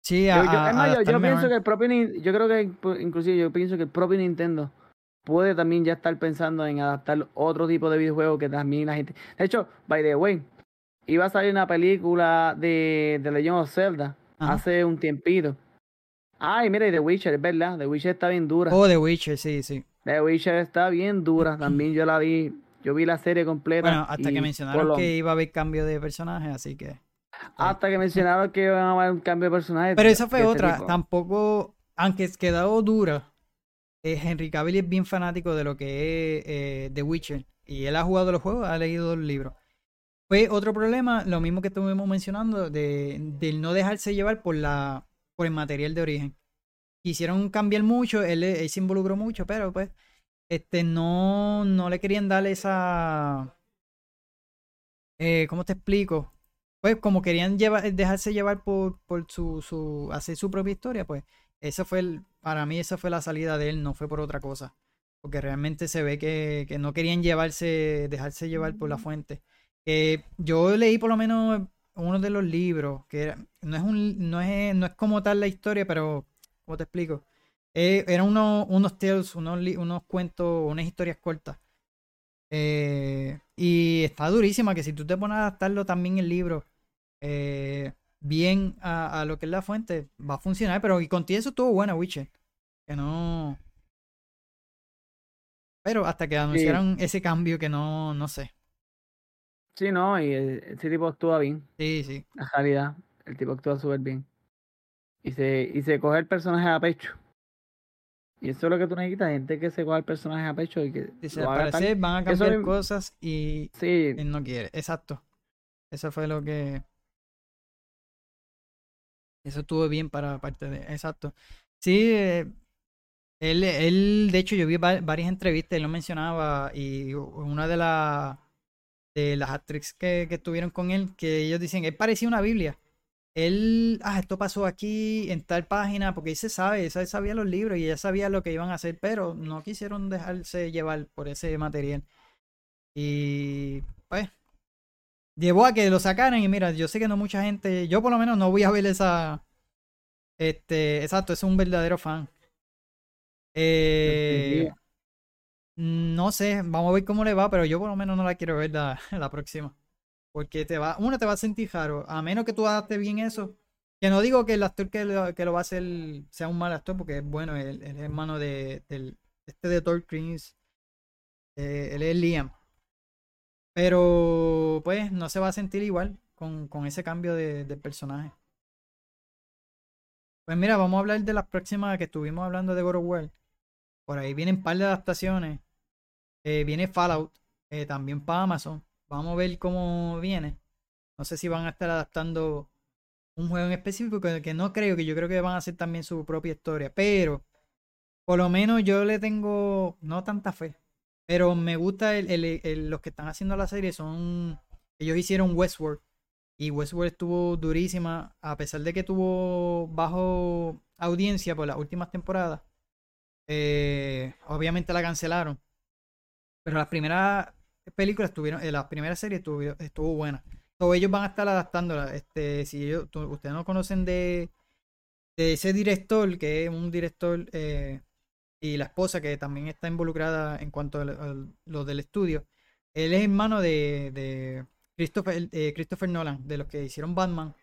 Sí, a, yo- a- es más, yo- pienso que el propio yo creo que inclu- inclusive yo pienso que el propio Nintendo puede también ya estar pensando en adaptar otro tipo de videojuego que también la gente. De hecho, by the way, iba a salir una película de, de Legend of Zelda Ajá. hace un tiempito. Ay, mira, y The Witcher, es verdad, The Witcher está bien dura. Oh, The Witcher, sí, sí. The Witcher está bien dura, también yo la vi, yo vi la serie completa. Bueno, hasta que mencionaron que iba a haber cambio de personaje, así que. Hasta que mencionaron que iban a haber un cambio de personaje. Pero esa fue este otra. tipo. Tampoco, aunque es quedado dura, eh, Henry Cavill es bien fanático de lo que es eh, The Witcher. Y él ha jugado los juegos, ha leído los libros. Fue otro problema, lo mismo que estuvimos mencionando, de, del no dejarse llevar por la por el material de origen. Quisieron cambiar mucho, él, él se involucró mucho, pero pues este no, no le querían dar esa... Eh, ¿Cómo te explico? Pues como querían llevar, dejarse llevar por, por su, su, hacer su propia historia, pues eso fue el, para mí esa fue la salida de él, no fue por otra cosa. Porque realmente se ve que, que no querían llevarse, dejarse llevar por la fuente. Que yo leí por lo menos uno de los libros, que era- no es un, no es, no es como tal la historia, pero ¿cómo te explico? Eh, eran unos, unos tales, unos, unos cuentos, unas historias cortas. Eh, y está durísima, que si tú te pones a adaptarlo también el libro eh, bien a, a lo que es la fuente, va a funcionar. Pero y contigo eso estuvo buena, Witcher. Que no. Pero hasta que anunciaron ese cambio que no, no sé. Sí, no, y eh, ese tipo actúa bien. Sí, sí. La realidad, el tipo actúa súper bien. Y se, y se coge el personaje a pecho. Y eso es lo que tú necesitas, gente que se coja el personaje a pecho y que Dice, al parecer van a cambiar cosas y Sí, él no quiere. Exacto. Eso fue lo que. Eso estuvo bien para parte de. Exacto. Sí, eh, él, él, de hecho, yo vi va- varias entrevistas, él lo mencionaba, y una de, las de las actrices que, que estuvieron con él, que ellos dicen, él parecía una Biblia. Él, ah, esto pasó aquí en tal página, porque él se sabe, él sabía los libros y ella sabía lo que iban a hacer, pero no quisieron dejarse llevar por ese material. Y pues, llevó a que lo sacaran y mira, yo sé que no mucha gente, yo por lo menos no voy a ver esa, este, exacto, es un verdadero fan. Eh, no sé, vamos a ver cómo le va, pero yo por lo menos no la quiero ver la, la próxima. Porque te va, uno te va a sentir raro, a menos que tú adaptes bien eso. Que no digo que el actor que lo, que lo va a hacer sea un mal actor, porque es bueno, es hermano de, del, este de Thor eh, él es Liam. Pero pues no se va a sentir igual con, con ese cambio de, de personaje. Pues mira, vamos a hablar de las próximas que estuvimos hablando de God of War. Por ahí vienen un par de adaptaciones. Eh, viene Fallout, eh, también para Amazon. Vamos a ver cómo viene. No sé si van a estar adaptando un juego en específico, que, no creo, que yo creo que van a hacer también su propia historia. Pero, por lo menos yo le tengo no tanta fe. Pero me gusta el- los que están haciendo la serie son. Ellos hicieron Westworld. Y Westworld estuvo durísima. A pesar de que tuvo bajo audiencia por las últimas temporadas. eh, obviamente la cancelaron. Pero las primeras películas estuvieron. eh, las primeras series estuvo, estuvo buena. So, ellos van a estar adaptándola. Este, si ellos, ustedes no conocen de, de ese director, que es un director. eh, y la esposa que también está involucrada en cuanto a lo del estudio. Él es hermano de, de Christopher, eh, Christopher Nolan, de los que hicieron Batman,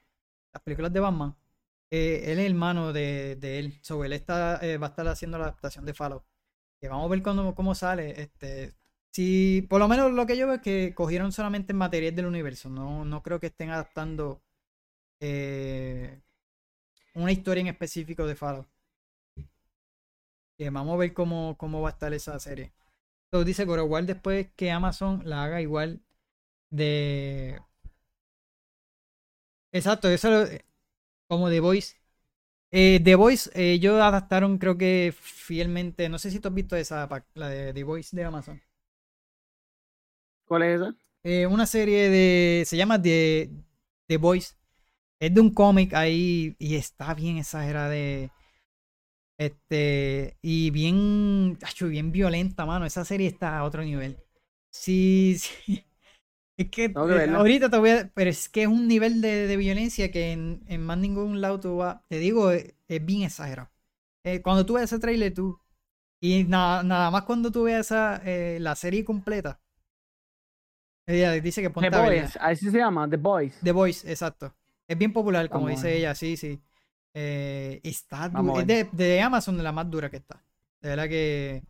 las películas de Batman. eh, él es hermano de, él. So, él está, va a estar haciendo la adaptación de Fallout. Que vamos a ver cómo, cómo sale. Este, si, por lo menos lo que yo veo es que cogieron solamente material del universo. No, no creo que estén adaptando eh, una historia en específico de Fallout. Que vamos a ver cómo, cómo va a estar esa serie. Entonces dice igual después que Amazon la haga igual de. Exacto, eso lo- como The Voice. Eh, The Voice, eh, ellos adaptaron, creo que fielmente. No sé si tú has visto esa, la de The Voice de Amazon. ¿Cuál es esa? Eh, una serie de. Se llama The, The Voice. Es de un cómic ahí y está bien exagerada de. Este. Y bien. bien violenta, mano. Esa serie está a otro nivel. Sí, sí. Es que, eh, ahorita te voy a. Pero es que es un nivel de, de violencia que en, en más ningún lado tú vas. Te digo, es, es bien exagerado. Eh, cuando tú ves ese trailer, tú. Y nada, nada más cuando tú veas esa, eh, la serie completa. Ella dice que The ponte verla. Boys, así se llama, The Boys. The Voice, exacto. Es bien popular, como Vamos dice ella, sí, sí. Eh, está es de, de Amazon de la más dura que está. De verdad que.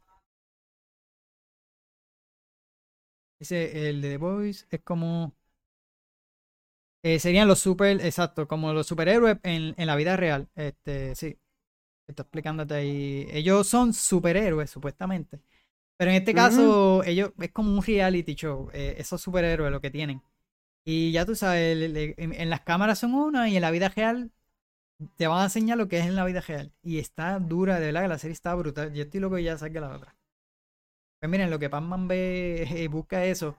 Dice, el de The Voice es como. eh, serían los super, exacto, como los superhéroes en, en la vida real. Este, sí. Estoy explicándote ahí. Ellos son superhéroes, supuestamente. Pero en este caso, ellos es como un reality show. eh, esos superhéroes lo que tienen. Y ya tú sabes, el- el- en, en las cámaras son una y en la vida real te van a enseñar lo que es en la vida real. Y está dura, de verdad que la serie está brutal. Yo estoy loco que ya salga la otra. Pues miren, lo que Pac-Man ve, eh, busca eso.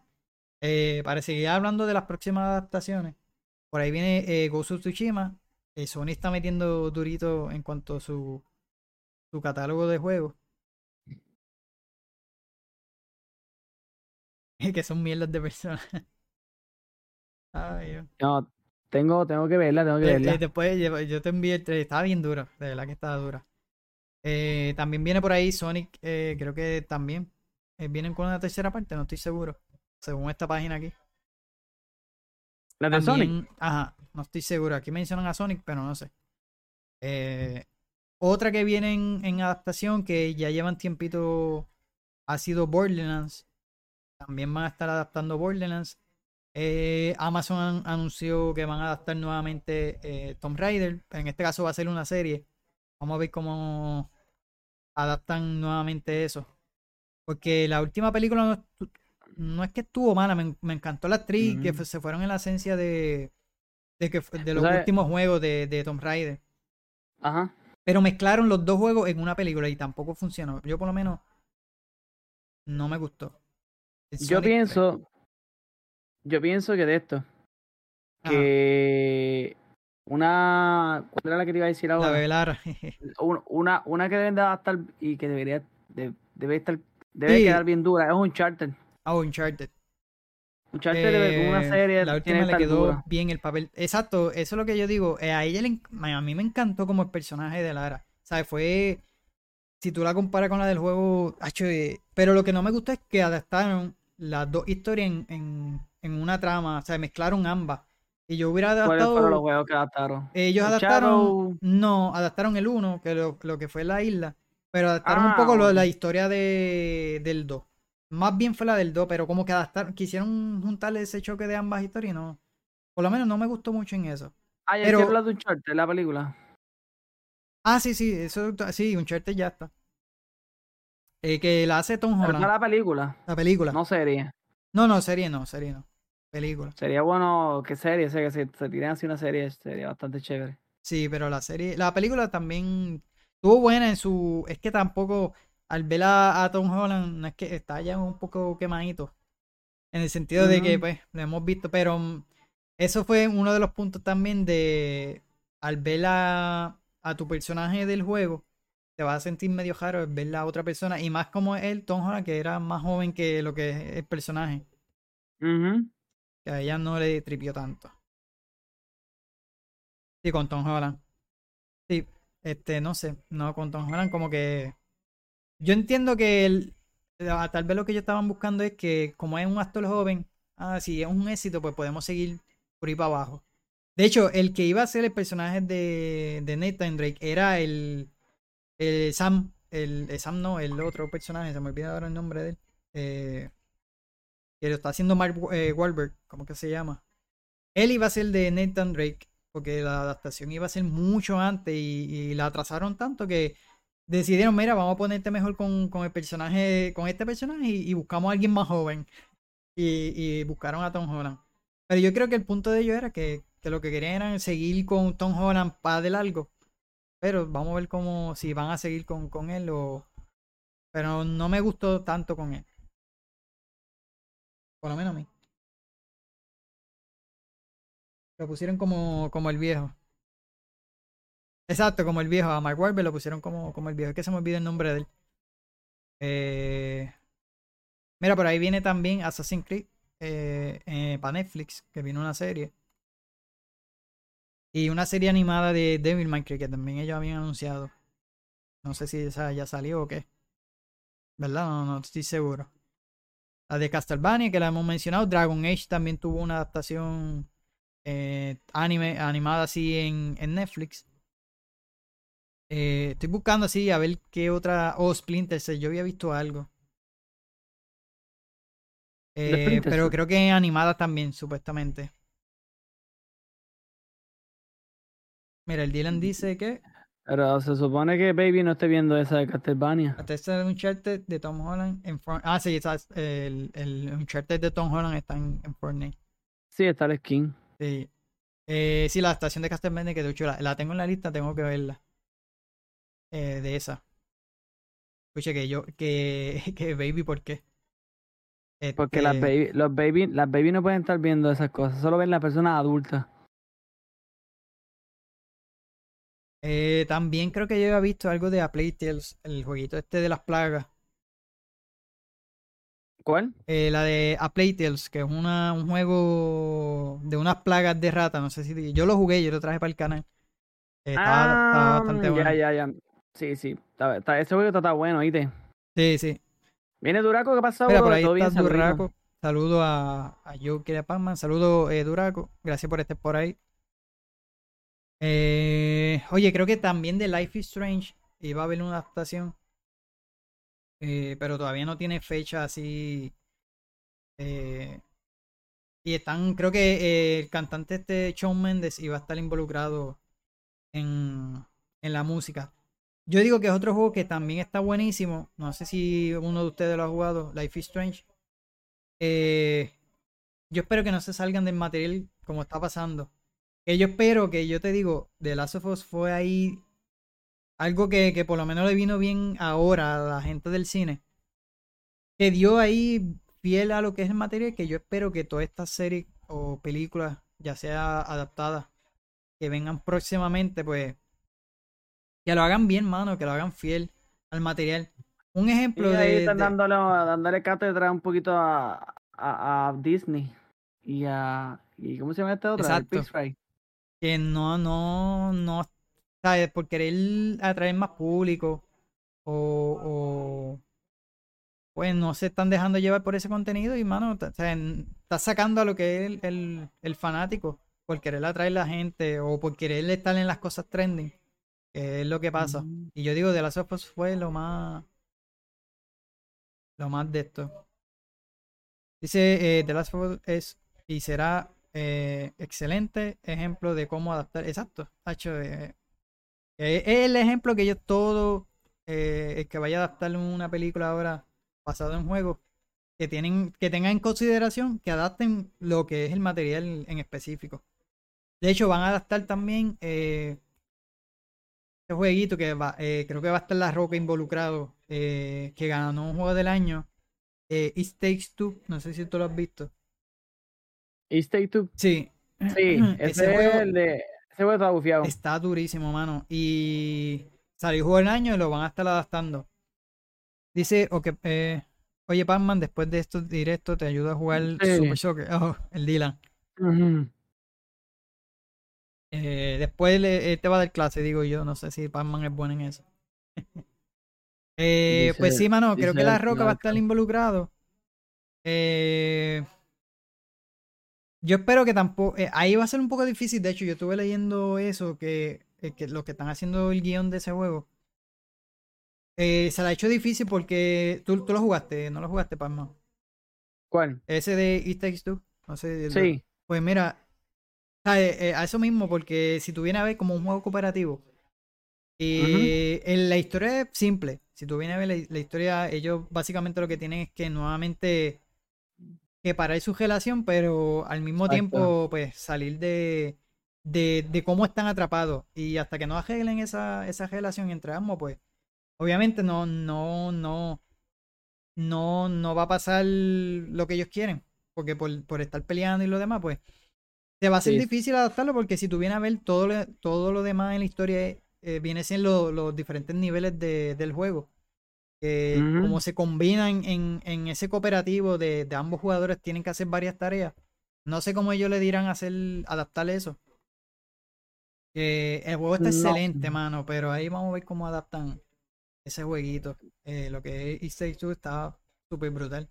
Eh, para seguir hablando de las próximas adaptaciones. Por ahí viene eh, of Tsushima. Eh, Sony está metiendo durito en cuanto a su, su catálogo de juegos. que son mierdas de personas. Ay. No, tengo, tengo que verla, tengo que Eh, eh, verla. después yo, yo te envié el trailer, estaba bien dura, de verdad que estaba dura. Eh, también viene por ahí Sonic, eh, creo que también. eh, vienen con una tercera parte, no estoy seguro. Según esta página aquí. La de Sonic. También- Ajá, no estoy seguro. Aquí mencionan a Sonic, pero no sé. Otra que viene en, en adaptación, que ya llevan tiempito, ha sido Borderlands. También van a estar adaptando Borderlands. Eh, Amazon an- anunció que van a adaptar nuevamente eh, Tomb Raider. En este caso va a ser una serie. Vamos a ver cómo adaptan nuevamente eso. Porque la última película no, no es que estuvo mala, me, me encantó la actriz, que se fueron en la esencia de, de, que, de los últimos juegos de, de Tomb Raider. Ajá. Pero mezclaron los dos juegos en una película y tampoco funcionó. Yo por lo menos no me gustó. Yo pienso, yo pienso que de esto, que una, ¿cuál era la que te iba a decir la ahora? velara. Un- Una, una que deben de adaptar y que debería, de- debe estar, debe Sí. quedar bien dura, es un charter. Ah, Uncharted. Un charter con una Eh, serie la última le quedó dura. bien el papel. Exacto, eso es lo que yo digo. eh, a ella le a mí me encantó como el personaje de Lara. ¿Sabes? Fue. Si tú la comparas con la del juego. eh, pero lo que no me gustó es que adaptaron las dos historias en, en, en una trama. O sea, mezclaron ambas. Y yo hubiera ¿Cuáles adaptado. fueron los juegos que adaptaron? Ellos El adaptaron. Shadow- No, adaptaron el 1, que lo, lo que fue la isla. Pero adaptaron un Ah, poco lo de la historia de, del 2. Más bien fue la del 2, pero como que adaptaron, quisieron juntarle ese choque de ambas historias y no. Por lo menos no me gustó mucho en eso. Ah, ya pero- de un charter, la película. Ah, sí, sí, eso sí, Uncharted ya está. Eh, que la hace Tom Pero Holland, no la película, la película. no serie. No, no, serie no, serie no. Película. Sería bueno que serie, sé que si se tiren así una serie sería bastante chévere. Sí, pero la serie, la película también estuvo buena en su, es que tampoco al ver a, a Tom Holland no es que está ya un poco quemadito, en el sentido de que pues lo hemos visto, pero eso fue uno de los puntos también de al ver a, a tu personaje del juego te vas a sentir medio raro ver a otra persona y más como él, Tom Holland que era más joven que lo que es el personaje, que a ella no le tripió tanto. Sí, con Tom Holland. Sí, este, no sé, no, con Tom Holland como que... Yo entiendo que el- tal vez lo que ellos estaban buscando es que como es un actor joven, ah, si es un éxito, pues podemos seguir por ahí para abajo. De hecho, el que iba a ser el personaje de, de Nathan Drake era el, el Sam. El, el Sam no, el otro personaje, se me olvida ahora el nombre de él. Eh, que lo está haciendo Mark eh, Wahlberg, ¿cómo que se llama? Él iba a ser de Nathan Drake, porque la adaptación iba a ser mucho antes y, la atrasaron tanto que decidieron, mira, vamos a ponerte mejor con, con el personaje, con este personaje y, y buscamos a alguien más joven. Y, y buscaron a Tom Holland. Pero yo creo que el punto de ello era que, que lo que querían era seguir con Tom Holland para de largo. Pero vamos a ver cómo, si van a seguir con, con él o... Pero no me gustó tanto con él. Por lo menos a mí. Lo pusieron como, como el viejo. Exacto, como el viejo. A Mark Wahlberg lo pusieron como, como el viejo. Es que se me olvida el nombre de él. Eh... Mira, por ahí viene también Assassin's Creed eh, eh, para Netflix, que vino una serie. Y una serie animada de Devil May Cry que también ellos habían anunciado. No sé si esa ya salió o qué. ¿Verdad? No, no estoy seguro. La de Castlevania, que la hemos mencionado. Dragon Age también tuvo una adaptación eh, anime, animada así en, en Netflix. Eh, estoy buscando así a ver qué otra. Oh, Splinter Cell. Yo había visto algo. Eh, pero creo que animada también, supuestamente. Mira, el Dylan dice que Pero se supone que Baby no esté viendo esa de Castlevania. hasta este de Uncharted de Tom Holland en Fortnite. Ah, sí, el, el Uncharted de Tom Holland está en, en Fortnite. Sí, está el skin. Sí. Eh, sí, la estación de Castlevania que de hecho la, la tengo en la lista, tengo que verla. Eh, de esa. Escuche que yo, que, que Baby, ¿por qué? Porque las Este, baby, los baby, las baby no pueden estar viendo esas cosas, solo ven las personas adultas. Eh, también creo que yo había visto algo de A Plague Tales, el jueguito este de las plagas. ¿Cuál? Eh, la de A Plague Tales, que es una, un juego de unas plagas de rata, no sé si... Yo lo jugué, yo lo traje para el canal. Eh, estaba, estaba Ah, bastante ya, bueno. ya, ya. Sí, sí. Está, está- ese juego está bueno, ¿oíste? Sí, sí. Viene Duraco, ¿qué pasó? Mira, bro? por. Duraco. Saludo a, a Joe Kira Pacman. Saludo, eh, Duraco. Gracias por estar por ahí. Eh, oye, creo que también de Life is Strange iba a haber una adaptación. Eh, pero todavía no tiene fecha así. eh, y están, creo que eh, el cantante este Shawn Mendes iba a estar involucrado en, en la música. Yo digo que es otro juego que también está buenísimo. No sé si uno de ustedes lo ha jugado, Life is Strange. Yo espero que no se salgan del material como está pasando. Que yo espero que yo te digo, The Last of Us fue ahí algo que, que por lo menos le vino bien ahora a la gente del cine. Que dio ahí fiel a lo que es el material. Que yo espero que todas estas series o películas, ya sea adaptadas, que vengan próximamente, pues que lo hagan bien, mano, que lo hagan fiel al material. Un Y ejemplo ahí de, están de- dándole, dándole cátedra un poquito a, a, a Disney y a... ¿Y cómo se llama este otro? Exacto. El. Que no, no, no, ¿sabes? Por querer atraer más público o, o pues no se están dejando llevar por ese contenido y, mano, o sea, estás sacando a lo que es el, el, el fanático por querer atraer la gente o por querer estar en las cosas trending, que es lo que pasa. Mm. Y yo digo, de las of Us fue lo más, lo más de esto. Dice, eh, The Last of Us es y será eh, excelente ejemplo de cómo adaptar. Exacto, Hacho, eh, eh, es el ejemplo que yo todo eh, el que vaya a adaptar una película ahora basado en juegos que tienen que tengan en consideración que adapten lo que es el material en específico. De hecho, van a adaptar también eh, este jueguito que va, creo que va a estar La Roca involucrado, que ganó un juego del año. It Takes Two, no sé si tú lo has visto. Take Two. Sí, Sí, ese, ese es juego el de... Ese juego está bufiado. está durísimo, mano. Y salió juego del año y lo van a estar adaptando. Dice, o que, eh, oye, Pacman, después de estos directos te ayuda a jugar Sí. Super Soccer. Oh, el Dylan. Eh, después le, te va a dar clase, digo yo. No sé si Pacman es bueno en eso. Eh, pues sí, mano, creo que La Roca va a estar involucrado. Eh, Yo espero que tampoco. eh, ahí va a ser un poco difícil. De hecho, yo estuve leyendo eso, que, eh, que los que están haciendo el guion de ese juego. eh, se la ha hecho difícil porque tú, tú lo jugaste, no lo jugaste, Palma. ¿Cuál? Ese de It Takes Two. No sé. el- Sí. Pues mira, a, eh, a eso mismo, porque si tú vienes a ver como un juego cooperativo, y en la historia es simple. Si tú vienes a ver la, la historia, ellos básicamente lo que tienen es que nuevamente que parar su relación, pero al mismo Exacto. tiempo, pues salir de, de, de cómo están atrapados. Y hasta que no arreglen esa, esa relación entre ambos, pues obviamente no, no, no, no, no va a pasar lo que ellos quieren. Porque por, por estar peleando y lo demás, pues te va a ser Sí. difícil adaptarlo porque si tú vienes a ver todo lo, todo lo demás en la historia, eh, viene siendo lo- los diferentes niveles de- del juego. Que como se combinan en, en ese cooperativo de, de ambos jugadores, tienen que hacer varias tareas. No sé cómo ellos le dirán hacer, adaptar eso. Que el juego está No. excelente, mano, pero ahí vamos a ver cómo adaptan ese jueguito. Eh, lo que es It Takes Two está súper brutal.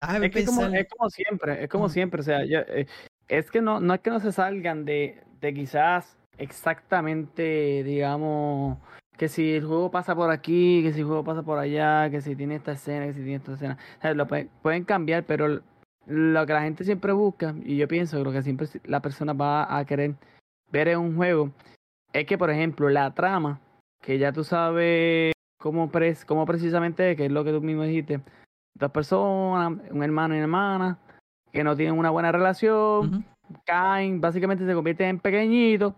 Déjame Es que como, es como siempre, es como siempre, o sea, yo, eh, es que no, no es que no se salgan de, de quizás exactamente, digamos, que si el juego pasa por aquí, que si el juego pasa por allá, que si tiene esta escena, que si tiene esta escena, o sea, lo pueden, pueden cambiar, pero lo que la gente siempre busca, y yo pienso que lo que siempre la persona va a querer ver en un juego, es que, por ejemplo, la trama, que ya tú sabes cómo, pres, cómo precisamente es, que es lo que tú mismo dijiste, dos personas, un hermano y una hermana, que no tienen una buena relación, Ujú. caen, básicamente se convierten en pequeñitos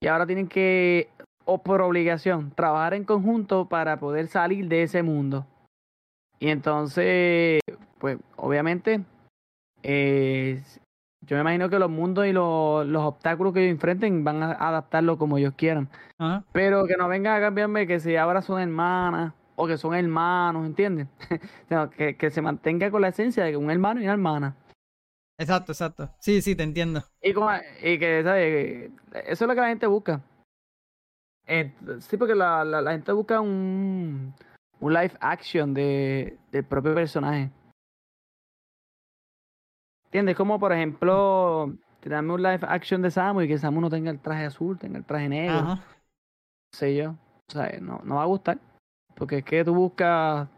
y ahora tienen que, o por obligación, trabajar en conjunto para poder salir de ese mundo. Y entonces, pues obviamente, eh, yo me imagino que los mundos y los, los obstáculos que ellos enfrenten van a adaptarlo como ellos quieran. Ajá. Pero que no vengan a cambiarme que si ahora son hermanas o que son hermanos, ¿entiendes? Sino que, que se mantenga con la esencia de que un hermano y una hermana. Exacto, exacto. Sí, sí, te entiendo. Y, como, y que, ¿sabes? Eso es lo que la gente busca. Eh, sí, porque la, la, la gente busca un, un live action de, del propio personaje. ¿Entiendes? Como, por ejemplo, tirarme un live action de Samu y que Samu no tenga el traje azul, tenga el traje negro. Ajá. no sé yo. O sea, no, no va a gustar. Porque es que tú buscas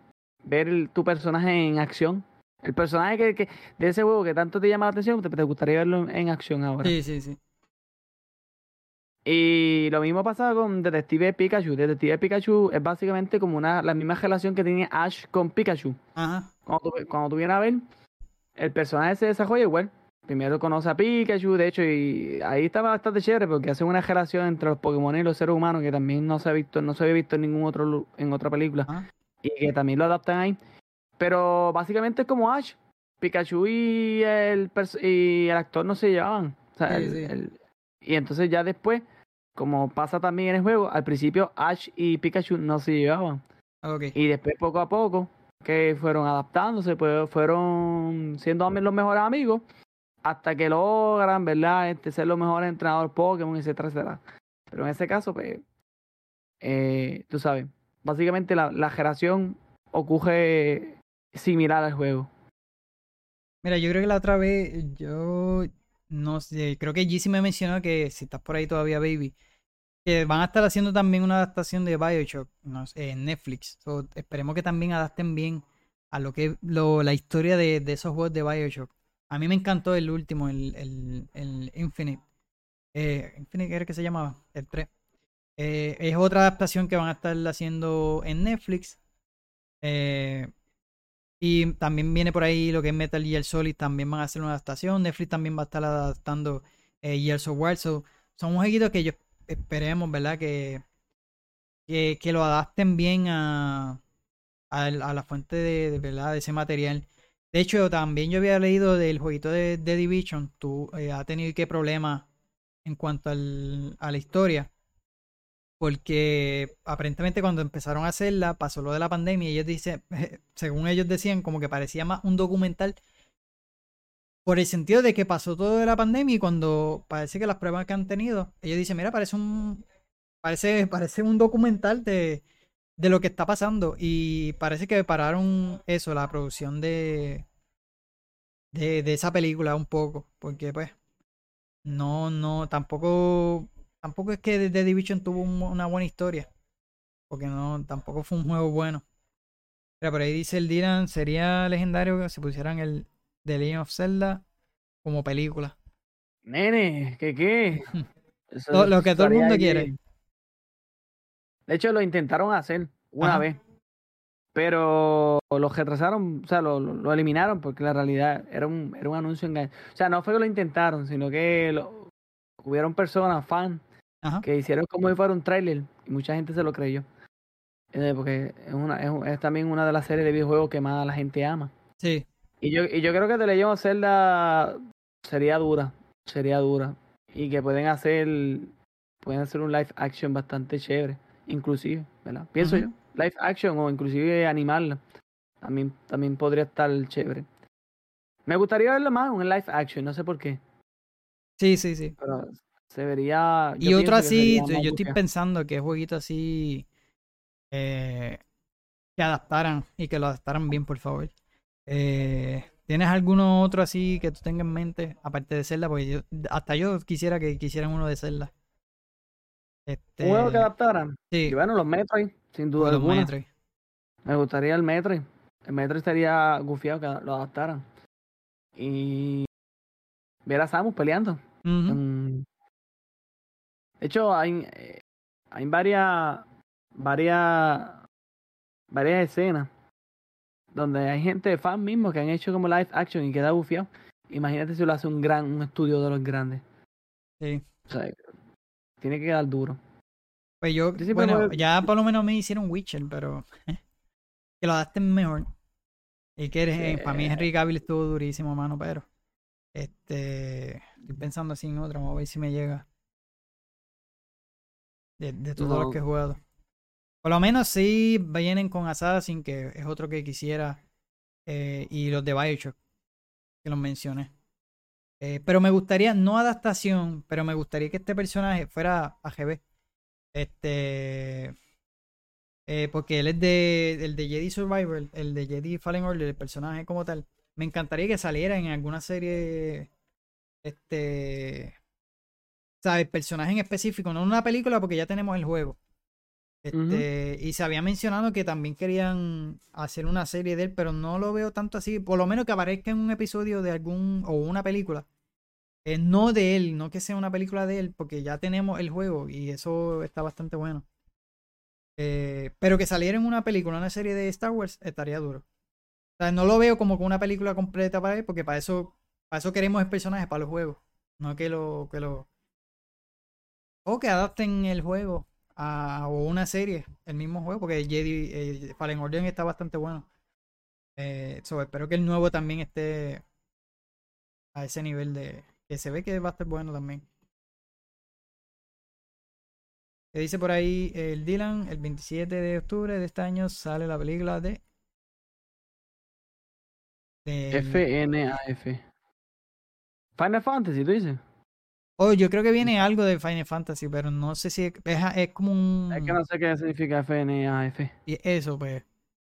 ver el- tu personaje en acción. El personaje que, que de ese juego que tanto te llama la atención, te, te gustaría verlo en, en acción ahora. Sí, sí, sí. Y lo mismo pasa con Detective Pikachu. Detective Pikachu es básicamente como una la misma relación que tiene Ash con Pikachu. Ajá. Cuando tú, cuando tú vienes a ver, el personaje se desarrolla igual. Primero conoce a Pikachu, de hecho, y ahí estaba bastante chévere porque hace una relación entre los Pokémon y los seres humanos que también no se ha visto, no se había visto en ningún otro en otra película. Ajá. Y que también lo adaptan ahí. Pero básicamente es como Ash. Pikachu y el, y el actor no se llevaban. O sea, Sí, el- sí. el- y entonces ya después, como pasa también en el juego, al principio Ash y Pikachu no se llevaban. Ok. Y después poco a poco, que fueron adaptándose, pues fueron siendo los mejores amigos, hasta que logran, ¿verdad? Este, ser los mejores entrenadores Pokémon, etcétera, etcétera. Pero en ese caso, pues, eh, tú sabes, básicamente la, la generación ocurre similar al juego. Mira, yo creo que la otra vez, yo no sé, creo que Jesse me mencionó que si estás por ahí todavía, baby, van a estar haciendo también una adaptación de Bioshock en Netflix. Esperemos que también adapten bien a lo que lo, la historia de, esos juegos de Bioshock. A mí me encantó el último, el, el, el Infinite. Eh, Infinite era que se llamaba, el 3. Eh, es otra adaptación que van a estar haciendo en Netflix. Eh, y también viene por ahí lo que es Metal Gear Solid, también van a hacer una adaptación. Netflix también va a estar adaptando eh, Gears of War. So, son jueguitos que yo esperemos, ¿verdad? Que, que, lo adapten bien a, a, la fuente de, ¿verdad? de ese material. De hecho, también yo había leído del jueguito de, de Division. Tú eh, ha tenido qué problema en cuanto al, a la historia. Porque aparentemente cuando empezaron a hacerla pasó lo de la pandemia y ellos dicen, según ellos decían, como que parecía más un documental por el sentido de que pasó todo de la pandemia y cuando parece que las pruebas que han tenido, ellos dicen, mira, parece un parece, parece un documental de, de lo que está pasando y parece que pararon eso, la producción de de, de esa película un poco, porque pues no, no, tampoco, tampoco es que The Division tuvo un- una buena historia, porque no, tampoco fue un juego bueno. Pero por ahí dice el Dylan, sería legendario que se pusieran el The Legend of Zelda como película. Nene, ¿qué qué? Eso Lo- lo que todo el mundo quiere. De hecho, lo intentaron hacer una Ajá. vez, pero lo retrasaron, o sea, lo, lo- eliminaron porque la realidad era un, era un anuncio engañoso. O sea, no fue que lo intentaron, sino que lo, hubieron personas, fans, Ajá. que hicieron como si fuera un tráiler y mucha gente se lo creyó. Eh, Porque es, una, es, es también una de las series de videojuegos que más la gente ama. Sí, Y yo, y yo creo que The Legend of Zelda sería dura, sería dura. Y que pueden hacer, pueden hacer un live action bastante chévere, inclusive, ¿verdad? Pienso yo, live action o inclusive animarla. También, también podría estar chévere. Me gustaría verlo más en live action, no sé por qué, sí, sí, sí. pero se vería... Y otro así, yo estoy pensando que jueguito así eh, que adaptaran y que lo adaptaran bien, por favor. Eh, ¿Tienes alguno otro así que tú tengas en mente, aparte de Zelda? Porque yo, hasta yo quisiera que quisieran uno de Zelda. Este, que adaptaran. sí, Y bueno, los Metroid, sin duda los alguna. Metroid. Me gustaría el Metroid. El Metroid estaría gufiado que lo adaptaran. Y ver a Samus peleando. Mm. De hecho, hay, eh, hay varias, varias, varias escenas donde hay gente fan mismo que han hecho como live action y queda bufiado. Imagínate si lo hace un gran, un estudio de los grandes. sí. O sea, tiene que quedar duro. Pues yo, bueno, me- ya por lo menos me hicieron Witcher, pero que lo adapten mejor. Y que eres, para mí Henry Cavill estuvo durísimo, mano, pero este estoy pensando así en otra, vamos a ver si me llega de, de todos No. los que he jugado. Por lo menos sí vienen con Assassin, que es otro que quisiera, eh, y los de Bioshock, que los mencioné. Eh, pero me gustaría, no adaptación, pero me gustaría que este personaje fuera AGB. Este. eh, porque él es de. El de Jedi Survivor, el de Jedi Fallen Order, el personaje como tal. Me encantaría que saliera en alguna serie. Este. ¿Sabes? Personaje en específico, no en una película, porque ya tenemos el juego. Este, Y se había mencionado que también querían hacer una serie de él, pero no lo veo tanto así. Por lo menos que aparezca en un episodio de algún. o una película. Eh, no de él, no que sea una película de él, porque ya tenemos el juego y eso está bastante bueno. Eh, pero que saliera en una película, una serie de Star Wars, estaría duro. O sea, no lo veo como una película completa para él, porque para eso, para eso queremos el personaje, para los juegos. No que lo, que lo. O que adapten el juego a o una serie, el mismo juego, porque Jedi eh, Fallen Order está bastante bueno. Eh, espero que el nuevo también esté a ese nivel de. Que se ve que va a estar bueno también. Dice por ahí el Dylan, el 27 de octubre de este año sale la película de. del- FNAF. Final Fantasy, tú dices. Oh, yo creo que viene algo de Final Fantasy, pero no sé si es, es, es como un. Es que no sé qué significa FNAF. y Eso, pues.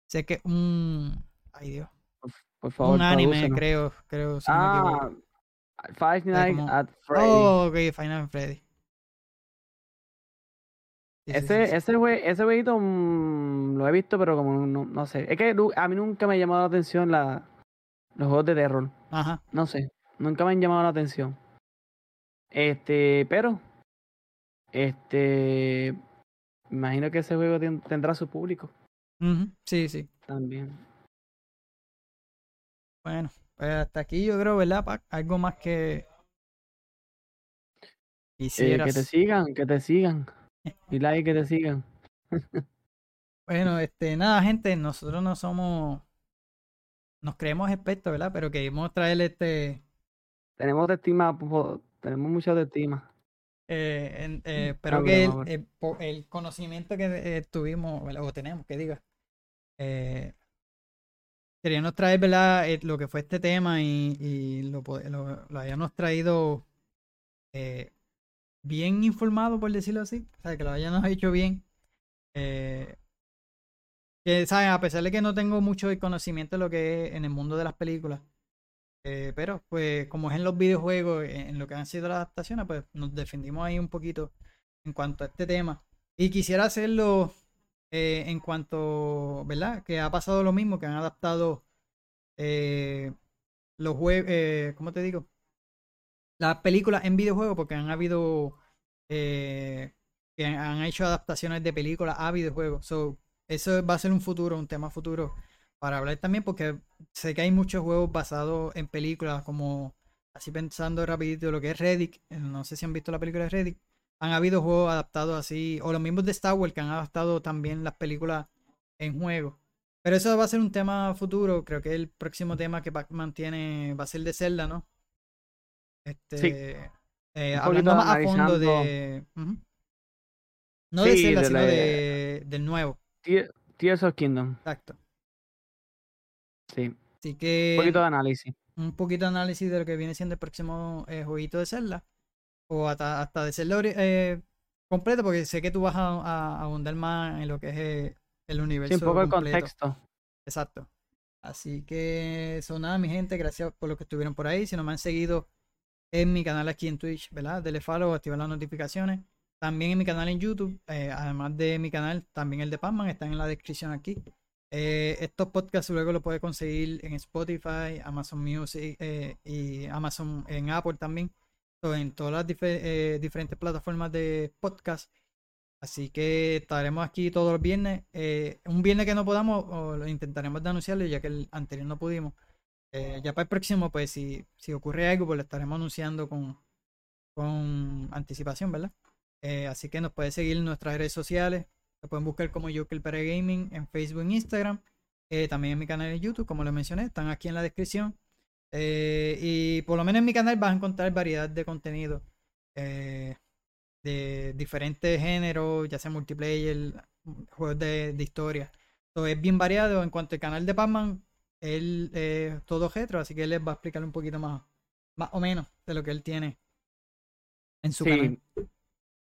Sé que un. Ay, Dios. Por favor, un anime, creo, creo. si no. Ah, Five Nights como- at Freddy. Oh, ok, Final Freddy. Sí, sí, sí, ese, sí. ese, ese mm, lo he visto, pero como no, no sé. Es que a mí nunca me ha llamado la atención la, los juegos de terror. Ajá. No sé. Nunca me han llamado la atención. Este, pero. Este. Imagino que ese juego tendrá su público Sí, sí. también. Bueno, pues hasta aquí yo creo, ¿verdad, Pac? Algo más que Eh, quisieras. que te sigan, que te sigan. Y like que te sigan. Bueno, este, nada, gente, nosotros no somos, nos creemos expertos, ¿verdad? Pero queremos traerle este, Tenemos de estima, po- tenemos mucha de estima. eh, en- eh, espero que el, broma. el conocimiento que eh, tuvimos, o tenemos, que diga, eh, queríamos traer, ¿verdad? Eh, lo que fue este tema y, y lo, lo, lo hayamos traído eh, bien informado, por decirlo así, o sea, que lo hayamos hecho bien. Eh, que, ¿saben? A pesar de que no tengo mucho conocimiento de lo que es en el mundo de las películas, Eh, pero, pues, como es en los videojuegos, en en lo que han sido las adaptaciones, pues nos defendimos ahí un poquito en cuanto a este tema. Y quisiera hacerlo eh, en cuanto, ¿verdad? Que ha pasado lo mismo, que han adaptado eh, los juegos, ¿cómo te digo? Las películas en videojuegos, porque han habido, que han- han hecho adaptaciones de películas a videojuegos. So, eso va a ser un futuro, un tema futuro para hablar también, porque sé que hay muchos juegos basados en películas, como así pensando rapidito lo que es Reddick. eh, No sé si han visto la película de Reddick. Han habido juegos adaptados así, o los mismos de Star Wars que han adaptado también las películas en juego. Pero eso va a ser un tema futuro. Creo que el próximo tema que Pac-Man tiene va a ser de Zelda, ¿no? Este, Sí. eh, hablando más a fondo de. No de Zelda, de sino la- de, del nuevo. Te- Tears of Kingdom, Exacto. Sí. Así Un que poquito de análisis. un poquito de análisis de lo que viene siendo el próximo eh, jueguito de Zelda. O hasta, hasta de Zelda eh, completo, porque sé que tú vas a, a abundar más en lo que es eh, el universo. Sí, un poco el completo. contexto. Exacto. Así que eso nada, mi gente. Gracias por lo que estuvieron por ahí. Si no me han seguido en mi canal aquí en Twitch, ¿verdad? Dele follow, activar las notificaciones. También en mi canal en YouTube, eh, además de mi canal, también el de Pacman, están en la descripción aquí. Eh, estos podcasts luego los puedes conseguir en Spotify, Amazon Music eh, y Amazon en Apple también. En todas las eh, diferentes plataformas de podcast. Así que estaremos aquí todos los viernes. Un viernes que no podamos, o lo intentaremos de anunciarlo, ya que el anterior no pudimos. Ya para el próximo, pues si, si ocurre algo, pues lo estaremos anunciando con, con anticipación, ¿verdad? Así que nos pueden seguir en nuestras redes sociales. Pueden buscar como Joker para Gaming en Facebook e Instagram. Eh, también en mi canal de YouTube, como les mencioné, están aquí en la descripción. Eh, y por lo menos en mi canal vas a encontrar variedad de contenido. eh, de diferentes géneros, ya sea multiplayer, juegos de, de historia. So, es bien variado. En cuanto al canal de Pac-Man, él es todo retro, así que él les va a explicar un poquito más, más o menos de lo que él tiene en su canal.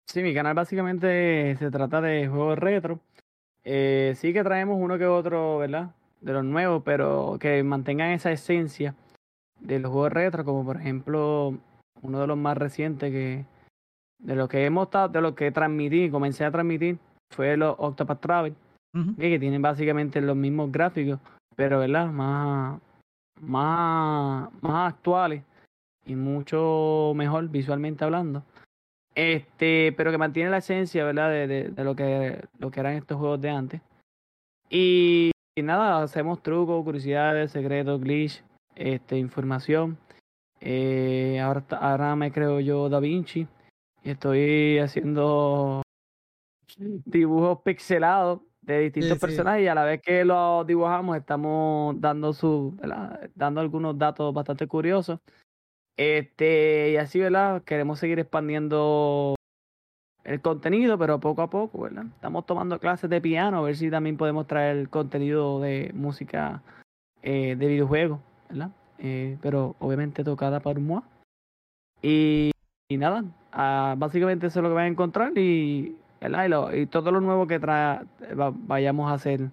Sí. mi canal básicamente se trata de juegos retro. Eh, sí que traemos uno que otro, ¿verdad? De los nuevos, pero que mantengan esa esencia de los juegos retro, como por ejemplo uno de los más recientes que de lo que hemos estado, de lo que transmití, comencé a transmitir, fue los Octopath Travel, que tienen básicamente los mismos gráficos, pero ¿verdad? Más, más, más actuales y mucho mejor visualmente hablando. Este, pero que mantiene la esencia, ¿verdad? De, de, de lo que lo que eran estos juegos de antes. Y, y nada, hacemos trucos, curiosidades, secretos, glitch, este, información. Eh, ahora, ahora me creo yo Da Vinci. Y estoy haciendo dibujos pixelados de distintos sí. personajes y a la vez que los dibujamos estamos dando su, ¿verdad? dando algunos datos bastante curiosos. Este, y así, ¿verdad? Queremos seguir expandiendo el contenido, pero poco a poco, ¿verdad? Estamos tomando clases de piano, a ver si también podemos traer contenido de música eh, de videojuegos, ¿verdad? Eh, pero obviamente tocada por moi. Y, y nada, ah, básicamente eso es lo que van a encontrar y, ¿verdad? y, lo- y todo lo nuevo que tra va- vayamos a hacer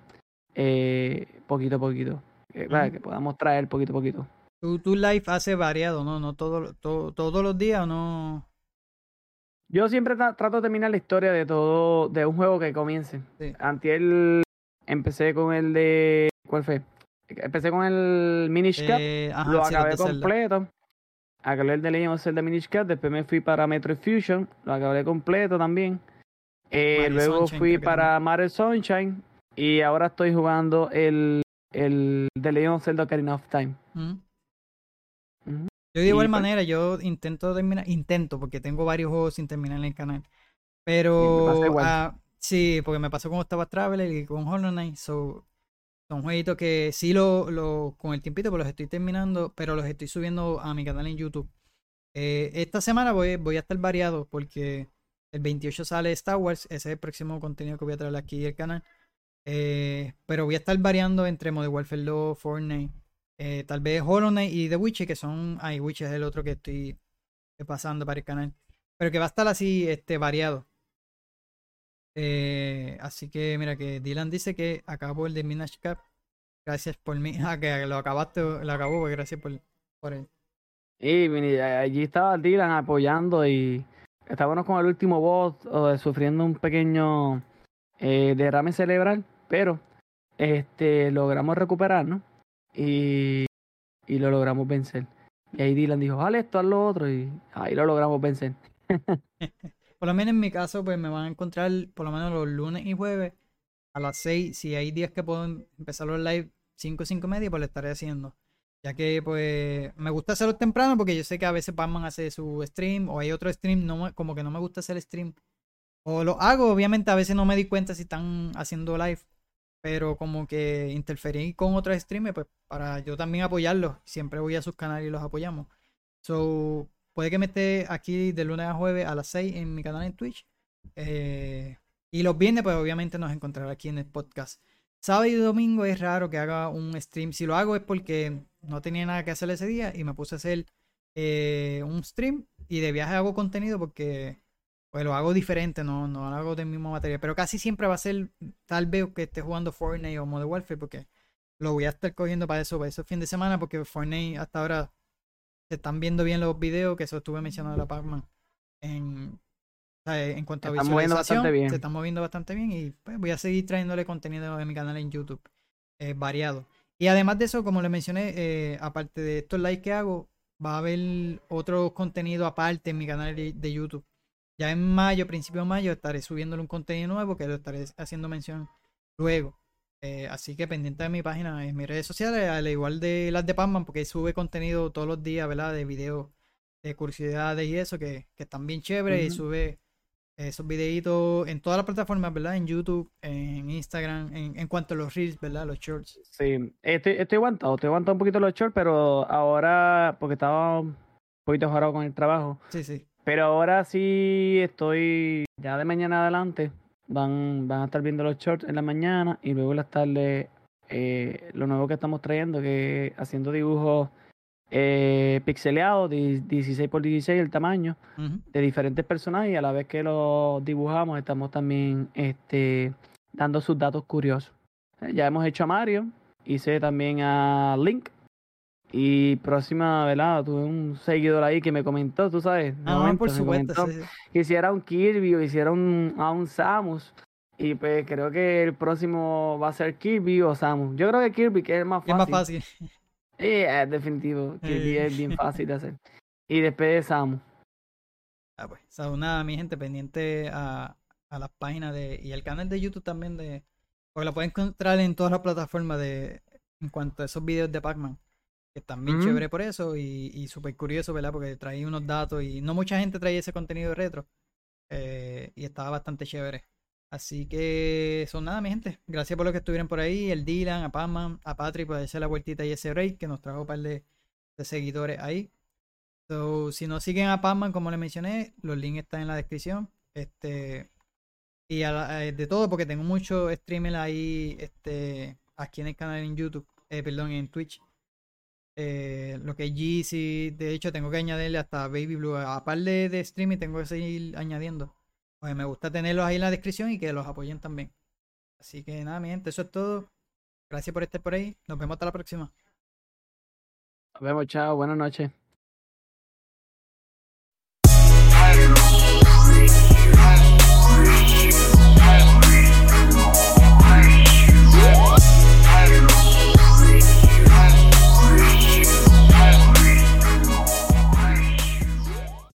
eh, poquito a poquito. eh. Que podamos traer poquito a poquito. Tu, tu live hace variado, ¿no? No todo, todo- todos los días, ¿o no. Yo siempre tra- trato de terminar la historia de todo, de un juego que comience. Sí. Antier empecé con el de. ¿Cuál fue? Empecé con el Minish Cap, Eh, ajá, lo sí, acabé completo. Acabé el de Legend of Zelda Minish Cap, después me fui para Metroid Fusion, lo acabé completo también. Eh, luego Sunshine, fui para Mario Sunshine y ahora estoy jugando el, el de Legend of Zelda Ocarina of Time. Ujú. Yo de igual pues- manera, yo intento terminar, intento, porque tengo varios juegos sin terminar en el canal. Sí, me Pero igual. ah, sí, porque me pasó con Octopath Traveler y con Hollow Knight. So, son jueguitos que sí lo, lo, con el tiempito pues los estoy terminando, pero los estoy subiendo a mi canal en YouTube. Eh, esta semana voy, voy a estar variado porque el 28 sale Star Wars, ese es el próximo contenido que voy a traer aquí al canal. Eh, pero voy a estar variando entre Modern Warfare 2, Fortnite, eh, tal vez Hollow y The Witcher, que son. Ay, Witcher es el otro que estoy pasando para el canal. Pero que va a estar así, este, variado. Eh, así que mira que Dylan dice que acabó el de Minash Cap. Gracias por mí. Ah, que lo acabaste, lo acabó, pues gracias por, por él. Vini- allí estaba Dylan apoyando y estábamos con el último boss eh, sufriendo un pequeño eh, derrame cerebral, pero este logramos recuperarnos y, y lo logramos vencer. Y ahí Dylan dijo, vale, esto, haz lo otro, y ahí lo logramos vencer. Por lo menos en mi caso, pues me van a encontrar por lo menos los lunes y jueves a las 6. Si hay días que puedo em- empezar los live 5, 5 y media, pues lo estaré haciendo. Ya que pues me gusta hacerlo temprano porque yo sé que a veces Batman hace su stream o hay otro stream, no como que no me gusta hacer stream. O lo hago, obviamente a veces no me di cuenta si están haciendo live. Pero como que interferí con otros streamers, pues para yo también apoyarlos. Siempre voy a sus canales y los apoyamos. So, puede que me esté aquí de lunes a jueves a las 6 en mi canal en Twitch. Eh, y los viernes, pues obviamente nos encontrará aquí en el podcast. Sábado y domingo es raro que haga un stream. Si lo hago es porque no tenía nada que hacer ese día y me puse a hacer eh, un stream. Y de viaje hago contenido porque pues lo hago diferente, no, no lo hago del mismo material. Pero casi siempre va a ser tal vez que esté jugando Fortnite o Modern Warfare porque lo voy a estar cogiendo para eso, para esos fin de semana porque Fortnite hasta ahora se están viendo bien los videos que eso estuve mencionando la Pac-Man en, en cuanto a Se visualización, bastante bien. se están moviendo bastante bien y pues, voy a seguir trayéndole contenido en mi canal en YouTube eh, variado. Y además de eso, como les mencioné, eh, aparte de estos likes que hago, va a haber otro contenido aparte en mi canal de, de YouTube. Ya en mayo, principio de mayo, estaré subiéndole un contenido nuevo que lo estaré haciendo mención luego. Eh, así que pendiente de mi página, en mis redes sociales, al igual de las de Pamman, porque sube contenido todos los días, ¿verdad? De videos, de curiosidades y eso, que, que están bien chéveres. Y sube esos videitos en todas las plataformas, ¿verdad? En YouTube, en Instagram, en, en cuanto a los reels, ¿verdad? Los shorts. Sí, estoy, estoy aguantado, estoy aguantado un poquito los shorts, pero ahora, porque estaba un poquito jorado con el trabajo, Sí, sí. Pero ahora sí estoy, ya de mañana adelante, van, van a estar viendo los shorts en la mañana y luego en las tardes eh, lo nuevo que estamos trayendo, que haciendo dibujos eh, pixeleados, di- 16 por 16 el tamaño, de diferentes personajes y a la vez que los dibujamos estamos también este, dando sus datos curiosos. Ya hemos hecho a Mario, hice también a Link y próxima, ¿verdad? Tuve un seguidor ahí que me comentó, tú sabes, Ah, momento por supuesto. comentó sí, sí. que hiciera un Kirby o hiciera un, a un Samus y pues creo que el próximo va a ser Kirby o Samus. Yo creo que Kirby que es el más Y es fácil. más fácil. Sí, es definitivo, Kirby Eh. es bien fácil de hacer. Y después de Samus. Ah, pues, so, nada, mi gente, pendiente a, a las páginas de, y el canal de YouTube también de. Porque la pueden encontrar en todas las plataformas de. En cuanto a esos videos de Pac-Man. Que están bien Ujú. chévere por eso y, y súper curioso, ¿verdad? Porque trae unos datos y no mucha gente trae ese contenido retro. eh, y estaba bastante chévere. Así que son nada, mi gente. Gracias por lo que estuvieron por ahí. El Dylan, a Pac-Man, a Patrick por hacer la vueltita y ese break que nos trajo un par de, de seguidores ahí. So, si no siguen a Pacman, como les mencioné, los links están en la descripción. Este, y a la- eh, de todo, porque tengo mucho streaming ahí este, aquí en el canal en YouTube, eh, perdón, en Twitch. Eh, lo que es Yeezy, de hecho, tengo que añadirle hasta Baby Blue. Aparte de, de streaming, tengo que seguir añadiendo. Pues me gusta tenerlos ahí en la descripción y que los apoyen también. Así que nada, mi gente, eso es todo. Gracias por estar por ahí. Nos vemos hasta la próxima. Nos vemos, chao, buenas noches.